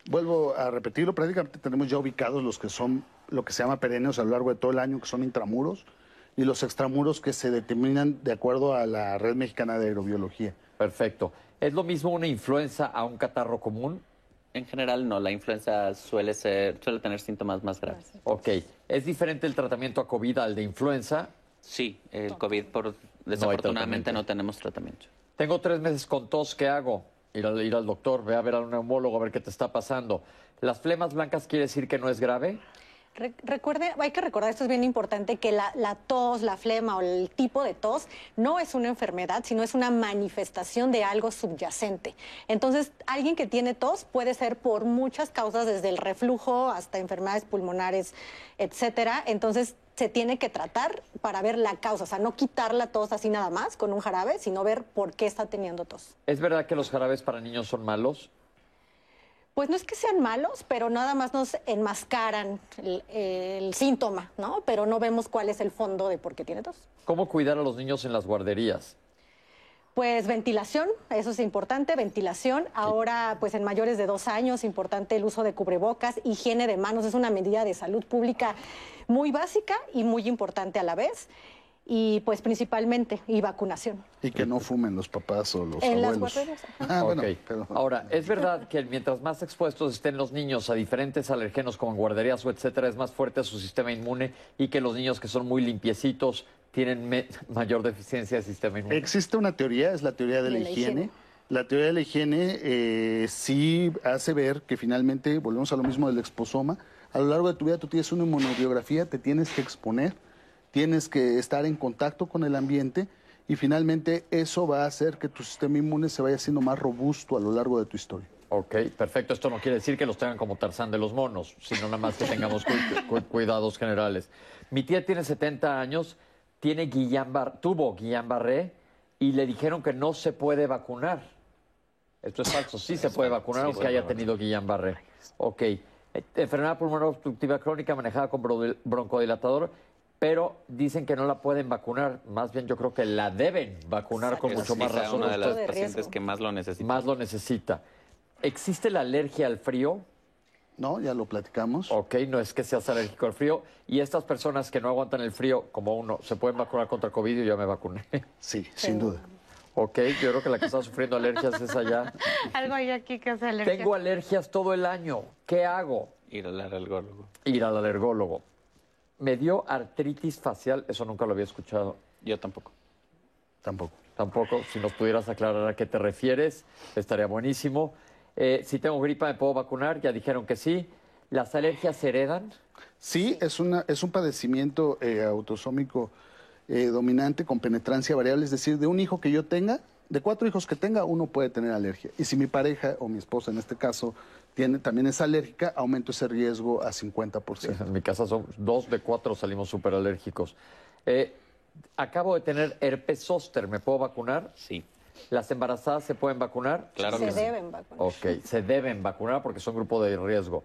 Vuelvo a repetirlo, prácticamente tenemos ya ubicados los que son lo que se llama perennes a lo largo de todo el año, que son intramuros, y los extramuros que se determinan de acuerdo a la Red Mexicana de Aerobiología. Perfecto. ¿Es lo mismo una influenza a un catarro común? En general, no. La influenza suele, ser, suele tener síntomas más graves. Ok. ¿Es diferente el tratamiento a COVID al de influenza? Sí, el COVID, por, desafortunadamente, no tenemos tratamiento. Tengo tres meses con tos, ¿qué hago? Ir al, ir al doctor, ve a ver al neumólogo a ver qué te está pasando. ¿Las flemas blancas quiere decir que no es grave? Re- Recuerde, hay que recordar, esto es bien importante, que la, la tos, la flema o el tipo de tos no es una enfermedad, sino es una manifestación de algo subyacente. Entonces, alguien que tiene tos puede ser por muchas causas, desde el reflujo hasta enfermedades pulmonares, etcétera. Entonces, se tiene que tratar para ver la causa, o sea, no quitar la tos así nada más con un jarabe, sino ver por qué está teniendo tos. ¿Es verdad que los jarabes para niños son malos? Pues no es que sean malos, pero nada más nos enmascaran el, el síntoma, ¿no? Pero no vemos cuál es el fondo de por qué tiene tos. ¿Cómo cuidar a los niños en las guarderías? Pues ventilación, eso es importante, ventilación. Ahora, pues en mayores de dos años, importante el uso de cubrebocas, higiene de manos, es una medida de salud pública muy básica y muy importante a la vez. Y pues principalmente, y vacunación. Y que no fumen los papás o los En las abuelos. guarderías, Ah, bueno, Ok. pero- Ahora, ¿es verdad que mientras más expuestos estén los niños a diferentes alergenos como en guarderías o etcétera, es más fuerte su sistema inmune y que los niños que son muy limpiecitos tienen mayor deficiencia del sistema inmune? Existe una teoría, es la teoría de la, De la higiene. higiene. La teoría de la higiene eh, sí hace ver que finalmente, volvemos a lo mismo del exposoma, a lo largo de tu vida tú tienes una inmunobiografía, te tienes que exponer, tienes que estar en contacto con el ambiente y finalmente eso va a hacer que tu sistema inmune se vaya haciendo más robusto a lo largo de tu historia. Ok, perfecto. Esto no quiere decir que los tengan como Tarzán de los monos, sino nada más que tengamos cu- cu- cuidados generales. Mi tía tiene 70 años, tiene Guillain-Barré, tuvo Guillain-Barré y le dijeron que no se puede vacunar. Esto es falso, sí se puede vacunar sí, aunque puede haya tenido Guillain-Barré. Ok. Eh, Enfermedad pulmonar obstructiva crónica manejada con bro- broncodilatador, pero dicen que no la pueden vacunar. Más bien yo creo que la deben vacunar con Es mucho más quizá razón. una de las de pacientes riesgo. que más lo necesitan. Más lo necesita. ¿Existe la alergia al frío? ¿No? Ya lo platicamos. Ok, no es que seas alérgico al frío. Y estas personas que no aguantan el frío, como uno, ¿se pueden vacunar contra COVID? Yo ya me vacuné. Sí, sin duda. Ok, yo creo que la que está sufriendo alergias es allá. Algo hay aquí que hace alergia. Tengo alergias todo el año. ¿Qué hago? Ir al alergólogo. Ir al alergólogo. Me dio artritis facial, eso nunca lo había escuchado. Yo tampoco. Tampoco. Tampoco, si nos pudieras aclarar a qué te refieres, estaría buenísimo. Eh, si tengo gripa, ¿me puedo vacunar? Ya dijeron que sí. ¿Las alergias se heredan? Sí, es, una, es un padecimiento eh, autosómico eh, dominante con penetrancia variable, es decir, de un hijo que yo tenga, de cuatro hijos que tenga, uno puede tener alergia. Y si mi pareja o mi esposa en este caso tiene, también es alérgica, aumento ese riesgo a 50%. En mi casa son dos de cuatro salimos súper alérgicos. Eh, acabo de tener herpes zóster, ¿me puedo vacunar? Sí. ¿Las embarazadas se pueden vacunar? Claro Se que sí. deben vacunar. Ok, se deben vacunar porque son grupo de riesgo.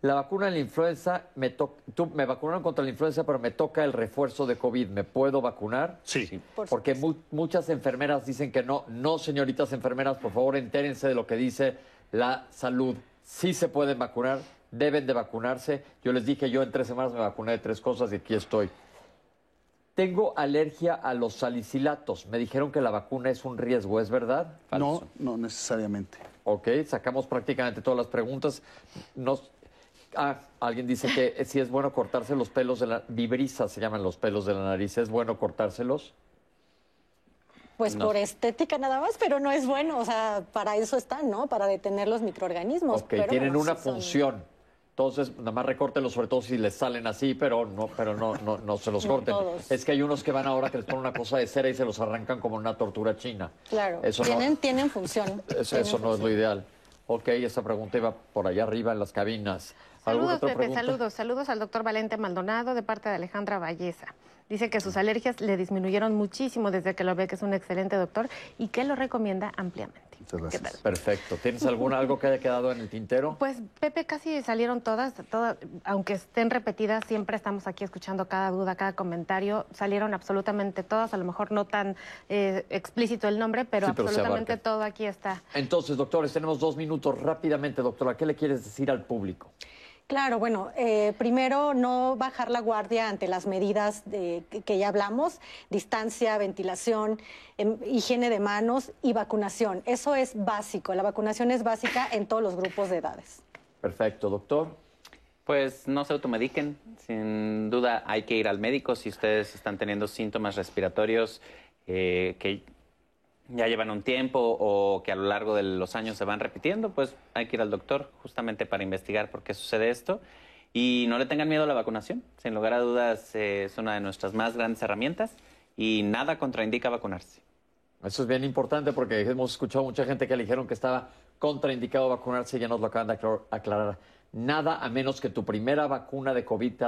La vacuna de la influenza, me, to- tú- me vacunaron contra la influenza, pero me toca el refuerzo de COVID. ¿Me puedo vacunar? Sí. Por Porque mu- muchas enfermeras dicen que no. No, señoritas enfermeras, por favor, entérense de lo que dice la salud. Sí se pueden vacunar, deben de vacunarse. Yo les dije, yo en tres semanas me vacuné de tres cosas y aquí estoy. Tengo alergia a los salicilatos. Me dijeron que la vacuna es un riesgo, ¿es verdad? No, no necesariamente. Ok, sacamos prácticamente todas las preguntas. Nos... Ah, alguien dice que si es bueno cortarse los pelos de la... Vibrisa se llaman los pelos de la nariz. ¿Es bueno cortárselos? Pues No. por estética nada más, pero no es bueno. O sea, para eso están, ¿no? Para detener los microorganismos. Ok, pero tienen una sí son- función. Entonces, nada más recórtenlos, sobre todo si les salen así, pero no, pero no, no, no se los No corten. todos. Es que hay unos que van ahora que les ponen una cosa de cera y se los arrancan como una tortura china. Claro, Eso no- tienen, tienen función. <laughs> Eso, tienen eso no es lo ideal. Ok, esa pregunta iba por allá arriba en las cabinas. ¿Alguna Saludos, Pepe, pregunta? saludos. Saludos al doctor Valente Maldonado de parte de Alejandra Valleza. Dice que sus alergias le disminuyeron muchísimo desde que lo ve, que es un excelente doctor y que lo recomienda ampliamente. Muchas ¿Qué gracias. tal? Perfecto. ¿Tienes alguna algo que haya quedado en el tintero? <laughs> Pues Pepe, casi salieron todas, todas, aunque estén repetidas, siempre estamos aquí escuchando cada duda, cada comentario. Salieron absolutamente todas, a lo mejor no tan eh, explícito el nombre, pero Sí, pero absolutamente todo aquí está. Entonces, doctores, tenemos dos minutos rápidamente, doctora. ¿Qué le quieres decir al público? Claro, bueno, eh, primero no bajar la guardia ante las medidas de- que, ya hablamos, distancia, ventilación, em, higiene de manos y vacunación. Eso es básico, la vacunación es básica en todos los grupos de edades. Perfecto, doctor. Pues no se automediquen. Sin duda hay que ir al médico si ustedes están teniendo síntomas respiratorios eh, que ya llevan un tiempo o que a lo largo de los años se van repitiendo, pues hay que ir al doctor justamente para investigar por qué sucede esto. Y no le tengan miedo a la vacunación. Sin lugar a dudas eh, es una de nuestras más grandes herramientas y nada contraindica vacunarse. Eso es bien importante porque hemos escuchado mucha gente que le dijeron que estaba contraindicado vacunarse y ya nos lo acaban de aclar- aclarar. Nada a menos que tu primera vacuna de COVID te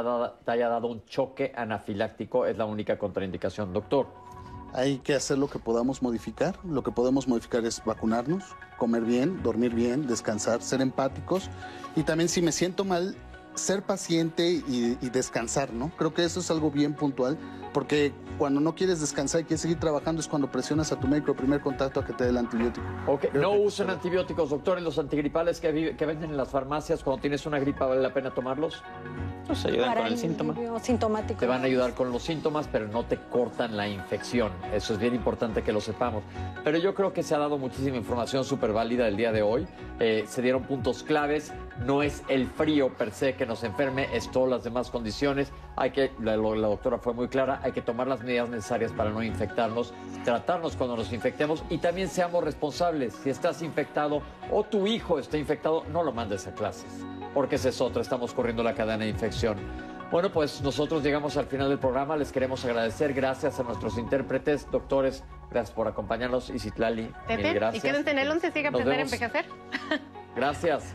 haya dado un choque anafiláctico es la única contraindicación, doctor. Hay que hacer lo que podamos modificar. Lo que podemos modificar es vacunarnos, comer bien, dormir bien, descansar, ser empáticos y también si me siento mal, ser paciente y, y descansar, ¿no? Creo que eso es algo bien puntual porque cuando no quieres descansar y quieres seguir trabajando es cuando presionas a tu médico primer contacto a que te dé el antibiótico. Ok, Creo no usen antibióticos, doctores. Los antigripales que, vi- que venden en las farmacias cuando tienes una gripa, ¿vale la pena tomarlos? Nos ayudan Para con el síntoma. alivio sintomático. Te van a ayudar con los síntomas, pero no te cortan la infección. Eso es bien importante que lo sepamos. Pero yo creo que se ha dado muchísima información súper válida el día de hoy. Eh, se dieron puntos claves. No es el frío per se que nos enferme, es todas las demás condiciones. Hay que, la, doctora fue muy clara, hay que tomar las medidas necesarias para no infectarnos, tratarnos cuando nos infectemos y también seamos responsables. Si estás infectado o tu hijo está infectado, no lo mandes a clases, porque esa es otra, estamos corriendo la cadena de infección. Bueno, pues nosotros llegamos al final del programa. Les queremos agradecer. Gracias a nuestros intérpretes, doctores. Gracias por acompañarnos. Y Citlali, mil gracias. y quédense en el 11, sigue aprender a envejecer. Gracias.